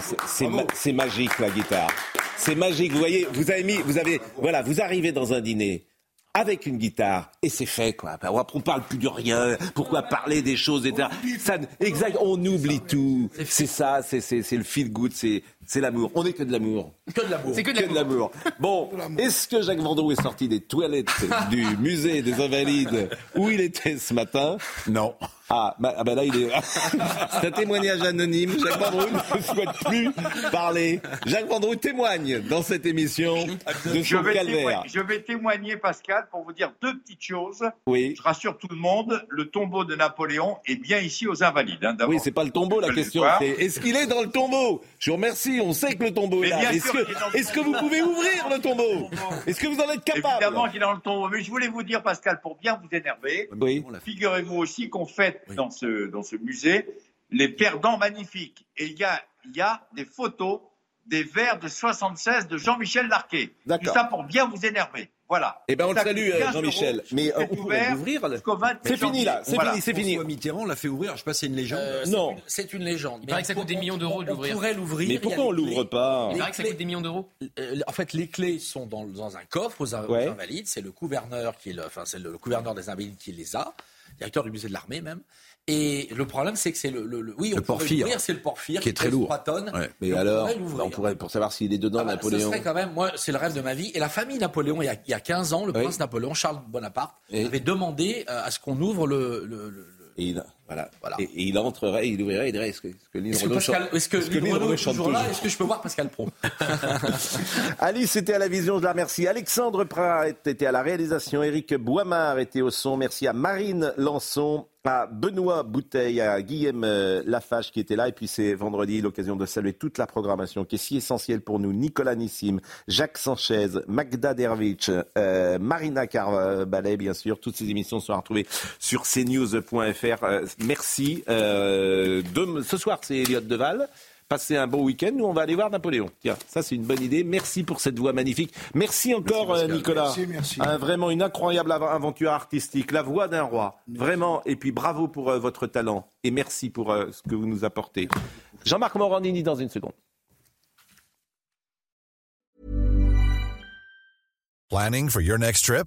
C'est- c'est ma- c'est magique la guitare. C'est magique. Vous voyez, vous avez mis, vous avez, voilà, vous arrivez dans un dîner avec une guitare et c'est fait quoi. On parle plus de rien. Pourquoi parler des choses etc. Ça, exact. On oublie tout. C'est ça. C'est le feel good. C'est c'est l'amour. On est que de l'amour. Que de l'amour. C'est que de l'amour. Bon, est-ce que Jacques Vendroux est sorti des toilettes du musée des Invalides où il était ce matin Non. Ah, bah, ah bah là, il est. C'est un témoignage anonyme. Jacques Vendroux ne souhaite plus parler. Jacques Vendroux témoigne dans cette émission de Je son vais, calvaire. je vais témoigner, Pascal, pour vous dire deux petites choses. Oui. Je rassure tout le monde, le tombeau de Napoléon est bien ici aux Invalides. hein. Oui, c'est pas le tombeau la question. est-ce qu'il est dans le tombeau? Je vous remercie. On sait que le tombeau est là. Est-ce que, est que vous pouvez ouvrir le tombeau? Est-ce que vous en êtes capable? Évidemment qu'il est dans le tombeau. Mais je voulais vous dire, Pascal, pour bien vous énerver, Oui. figurez-vous aussi qu'on fête dans, ce, dans ce musée les perdants magnifiques. Et il y a, il y a des photos des vers de 76 de Jean-Michel Larquet. Tout ça pour bien vous énerver. Voilà. Eh ben, on le salue, euh, 15 Jean-Michel. Mais, euh, on pourrait ouvert l'ouvrir, là. jusqu'au 28 C'est fini, là. C'est Voilà. fini, c'est fini. François Mitterrand l'a fait ouvrir. Je sais pas, c'est une légende. Euh, Non. c'est une- légende. Il paraît que ça coûte des millions d'euros de on- l'ouvrir. On pourrait l'ouvrir. Mais pourquoi on l'ouvre pas Il paraît que ça coûte des millions d'euros. En fait, les clés sont dans, dans un coffre aux, aux Ouais. Invalides. C'est le gouverneur qui, le- enfin, c'est le, le gouverneur des Invalides qui les a, directeur du musée de l'armée même. Et le problème, c'est que c'est le, le, le- oui, on porphyre, l'ouvrir, c'est le porphyre qui est très lourd. 3 tonnes. Ouais. Mais alors, pourrait l'ouvrir. on pourrait, pour savoir s'il est dedans, Ah bah, Napoléon. Ce serait quand même, moi, c'est le rêve de ma vie. Et la famille Napoléon, il y a, il y a 15 ans, le Oui. prince Napoléon, Charles Bonaparte, Et- avait demandé euh, à ce qu'on ouvre le. le- Et il, voilà. Voilà. Et, et il entrerait, il ouvrirait, il dirait est-ce que, est-ce que Lynn Est-ce que, Renaud Pascal, chante- est-ce que, est-ce que Lynn Lynn Renaud Renaud est chante toujours? Là Est-ce que je peux voir Pascal Pro? Alice était à la vision, je la remercie. Alexandre Prat était à la réalisation. Eric Boimard était au son. Merci à Marine Lançon, Benoît Bouteille, à Guillaume euh, Lafache qui était là. Et puis c'est vendredi, l'occasion de saluer toute la programmation qui est si essentielle pour nous. Nicolas Nissim, Jacques Sanchez, Magda Dervich, euh, Marina Carballet, bien sûr. Toutes ces émissions sont retrouvées sur cnews.fr. Euh, merci. Euh, ce soir, c'est Elliot Deval. Passez un bon week-end. Nous, on va aller voir Napoléon. Tiens, ça, c'est une bonne idée. Merci pour cette voix magnifique. Merci encore, euh, Nicolas. Merci, merci. Un- vraiment une incroyable av- aventure artistique. La voix d'un roi. Vraiment. Et puis, bravo pour euh, votre talent. Et merci pour euh, ce que vous nous apportez. Jean-Marc Morandini dans une seconde. Planning for your next trip?